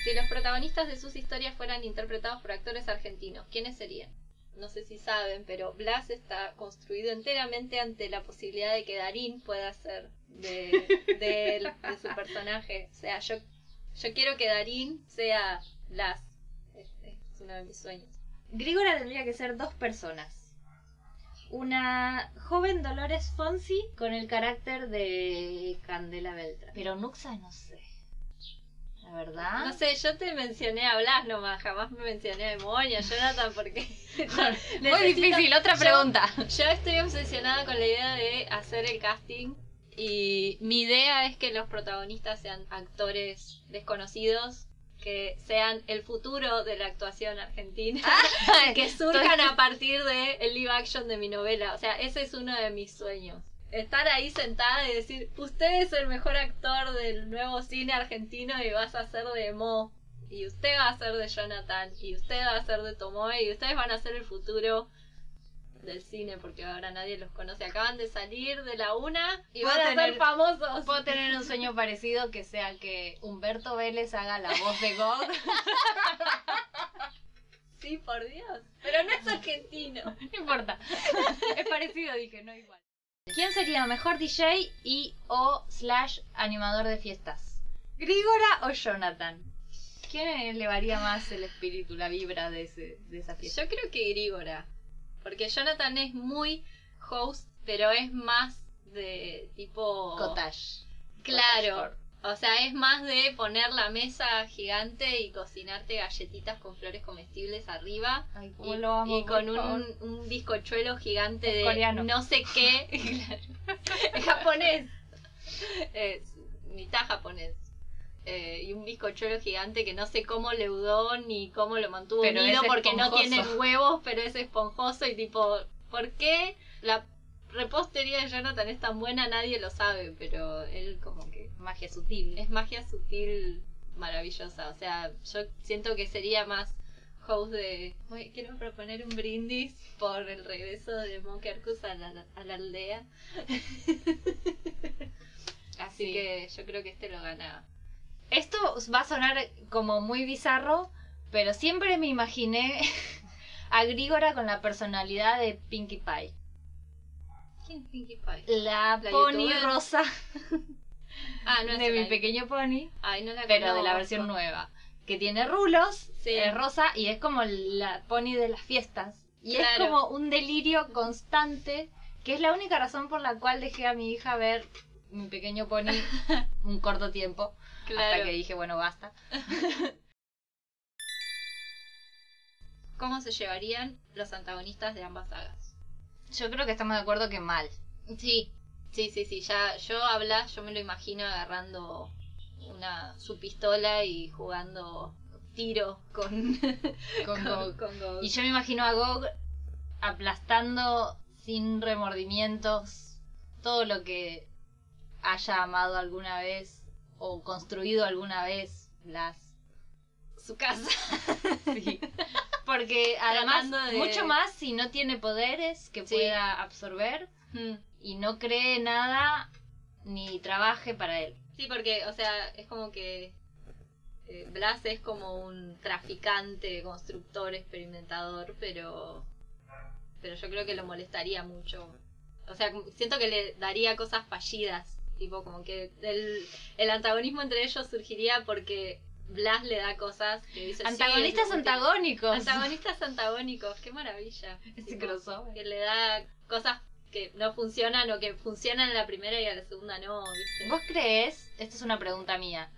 Si los protagonistas de sus historias fueran interpretados por actores argentinos, ¿quiénes serían? No sé si saben, pero Blas está construido enteramente ante la posibilidad de que Darín pueda ser de, él, de su personaje. O sea, yo, yo quiero que Darín sea Blas. Este es uno de mis sueños. Grígora tendría que ser dos personas. Una joven Dolores Fonsi con el carácter de Candela Beltrán. Pero Nuxa no sé. La verdad. No sé, yo te mencioné a Blas nomás, jamás me mencioné a Demonia, Jonathan, porque... Muy difícil, otra yo- pregunta. Yo estoy obsesionada con la idea de hacer el casting y mi idea es que los protagonistas sean actores desconocidos, que sean el futuro de la actuación argentina, que surjan a partir de el live action de mi novela. O sea, ese es uno de mis sueños. Estar ahí sentada y decir, usted es el mejor actor del nuevo cine argentino y vas a ser de Mo. Y usted va a ser de Jonathan. Y usted va a ser de Tomoe. Y ustedes van a ser el futuro del cine porque ahora nadie los conoce. Acaban de salir de la una y van a tener- ser famosos. Puedo tener un sueño parecido que sea que Humberto Vélez haga la voz de God. Sí, por Dios. Pero no es argentino. No importa. Es parecido, dije, no igual. ¿Quién sería mejor DJ y o slash animador de fiestas? ¿Grígora o Jonathan? ¿Quién elevaría más el espíritu, la vibra de, ese, de esa fiesta? Yo creo que Grígora. Porque Jonathan es muy host, pero es más de tipo. Cottage. Claro. O sea, es más de poner la mesa gigante y cocinarte galletitas con flores comestibles arriba. Ay, Y, lo amo, y con un, un bizcochuelo gigante Es de coreano. no sé qué. Claro. Es japonés. Es mitad japonés. Eh, y un bizcochuelo gigante que no sé cómo leudó ni cómo lo mantuvo Pero unido porque no tiene huevos, pero es esponjoso y tipo, ¿por qué la repostería de Jonathan es tan buena? Nadie lo sabe, pero él como que Magia sutil. es magia sutil maravillosa. O sea, yo siento que sería más host de. "Voy- quiero proponer un brindis por el regreso de Monkey Arcus a la, a la aldea. Así Sí. que yo creo que este lo gana. Esto va a sonar como muy bizarro, pero siempre me imaginé agrígora con la personalidad de Pinkie Pie. ¿Quién es Pinkie Pie? La, ¿La pony rosa Ah, no es de mi pequeño pony, Ay, no la pero de la versión nueva. Que tiene rulos, Sí. es rosa y es como la pony de las fiestas. Y es como un delirio constante, que es la única razón por la cual dejé a mi hija ver mi pequeño pony un corto tiempo. Hasta que dije, bueno, basta. ¿Cómo se llevarían los antagonistas de ambas sagas? Yo creo que estamos de acuerdo que mal. Sí, sí, sí, sí. Ya yo habla, yo me lo imagino agarrando una su pistola y jugando tiro con Con Gog. con Gog. Y yo me imagino a Gog aplastando sin remordimientos todo lo que haya amado alguna vez o construido alguna vez las su casa. Sí. Porque además, de- mucho más si no tiene poderes que Sí. pueda absorber Mm. y no cree nada ni trabaje para él. Sí, porque, o sea, es como que eh, Blas es como un traficante, constructor, experimentador, pero pero yo creo que lo molestaría mucho. O sea, siento que le daría cosas fallidas, tipo como que el, el antagonismo entre ellos surgiría porque Blas le da cosas que dice sí, Antagonistas útil. antagónicos. Antagonistas antagónicos, qué maravilla. Ese Tipo, crossover. Que le da cosas que no funcionan o que funcionan en la primera y a la segunda no, ¿viste? ¿Vos crees, esta es una pregunta mía,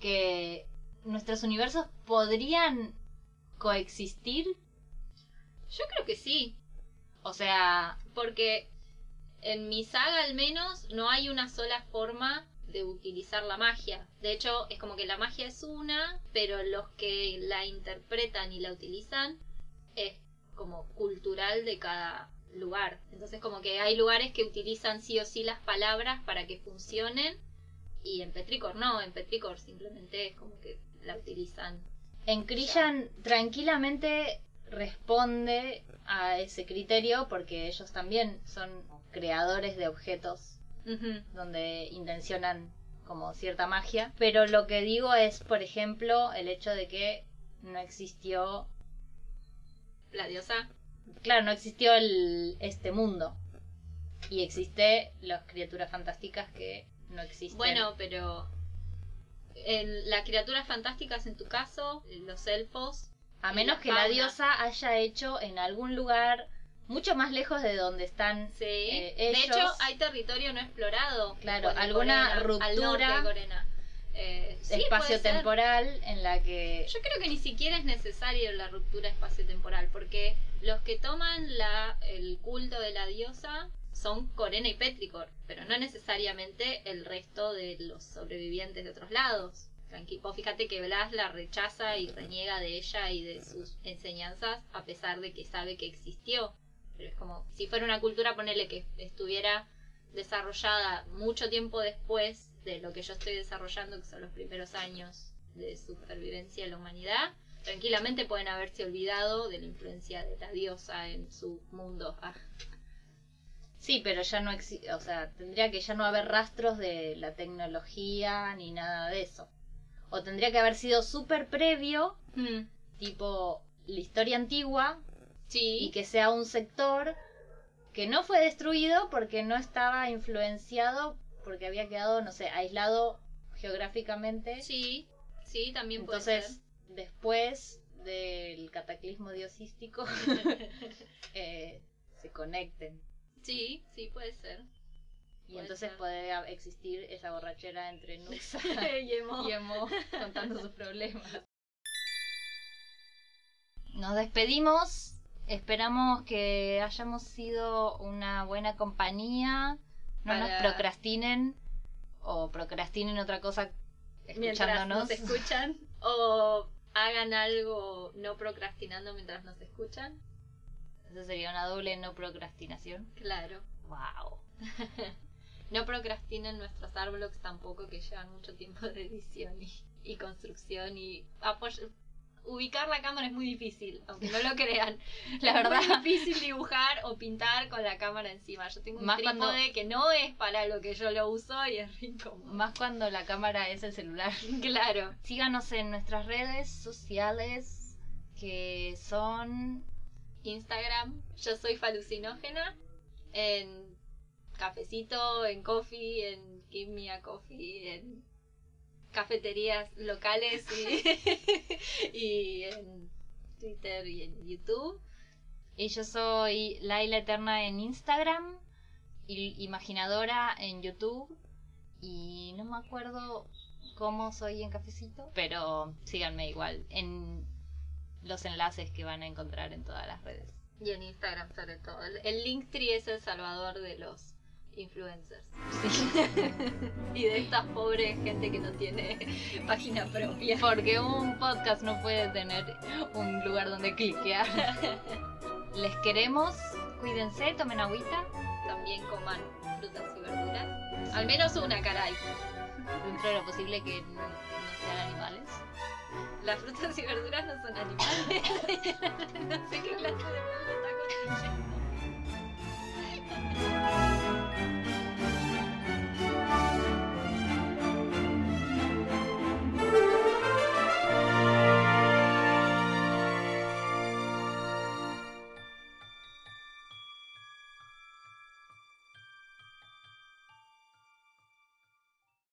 que nuestros universos podrían coexistir? Yo creo que sí, O sea, porque en mi saga al menos no hay una sola forma de utilizar la magia. De hecho, es como que la magia es una, pero los que la interpretan y la utilizan es como cultural de cada lugar. Entonces como que hay lugares que utilizan sí o sí las palabras para que funcionen y en Petricor no, en Petricor simplemente es como que la utilizan. en Krishan tranquilamente responde a ese criterio porque ellos también son creadores de objetos donde intencionan como cierta magia. Pero lo que digo es, por ejemplo, el hecho de que no existió, La diosa. claro, no existió el, este mundo. Y existe las criaturas fantásticas que no existen. Bueno, pero en las criaturas fantásticas en tu caso, los elfos, a menos que la diosa haya hecho en algún lugar mucho más lejos de donde están sí. Eh, de ellos- hecho, hay territorio no explorado. Claro, de alguna Corena, ruptura de. Eh, sí, puede espacio ser. temporal en la que Yo creo que ni siquiera es necesario la ruptura espacio-temporal, porque los que toman la, el culto de la diosa son Corena y Petricor, pero no necesariamente el resto de los sobrevivientes de otros lados. Tranqui- vos fíjate que Blas la rechaza y reniega de ella y de sus enseñanzas a pesar de que sabe que existió. Pero es como, si fuera una cultura, ponerle que estuviera desarrollada mucho tiempo después de lo que yo estoy desarrollando, que son los primeros años de supervivencia de la humanidad, tranquilamente pueden haberse olvidado de la influencia de la diosa en su mundo. Ah, Sí, pero ya no existe, o sea, tendría que ya no haber rastros de la tecnología ni nada de eso. O tendría que haber sido súper previo, Hmm, tipo la historia antigua, y que sea un sector que no fue destruido porque no estaba influenciado, porque había quedado, no sé, aislado geográficamente. sí, sí, también puede ser. Entonces, después del cataclismo diosístico, eh, se conecten. Sí, sí, puede ser. Y Puede entonces ser. puede existir esa borrachera entre Nuxa Y Emo. y Emo contando sus problemas. Nos despedimos. Esperamos que hayamos sido una buena compañía. No nos procrastinen o procrastinen otra cosa Mientras escuchándonos. nos escuchan o hagan algo no procrastinando mientras nos escuchan. Eso sería una doble no procrastinación. Claro. Wow. No procrastinen nuestros Arblogs tampoco, que llevan mucho tiempo de edición y, y construcción y apoyo- Ubicar la cámara es muy difícil, aunque no lo crean. La es verdad. muy difícil dibujar o pintar con la cámara encima. Yo tengo un Más trípode cuando- que no es para lo que yo lo uso y es incómodo. Más cuando la cámara es el celular. Claro. Síganos en nuestras redes sociales que son Instagram, yo soy falucinógena. En cafecito, en coffee, en Give Me a Coffee, en cafeterías locales y, y en Twitter y en YouTube. Y yo soy Laila Eterna en Instagram, y Imaginadora en YouTube. Y no me acuerdo cómo soy en Cafecito, pero síganme igual en los enlaces que van a encontrar en todas las redes. Y en Instagram sobre todo. El, el Linktree es el salvador de los influencers. y de esta pobre gente que no tiene página propia. Porque un podcast no puede tener un lugar donde cliquear. Les queremos, cuídense, tomen agüita, también coman frutas y verduras. Al menos una, caray. Dentro de lo posible que no, no sean animales. Las frutas y verduras no son animales. no sé qué clase de mundo está construyendo.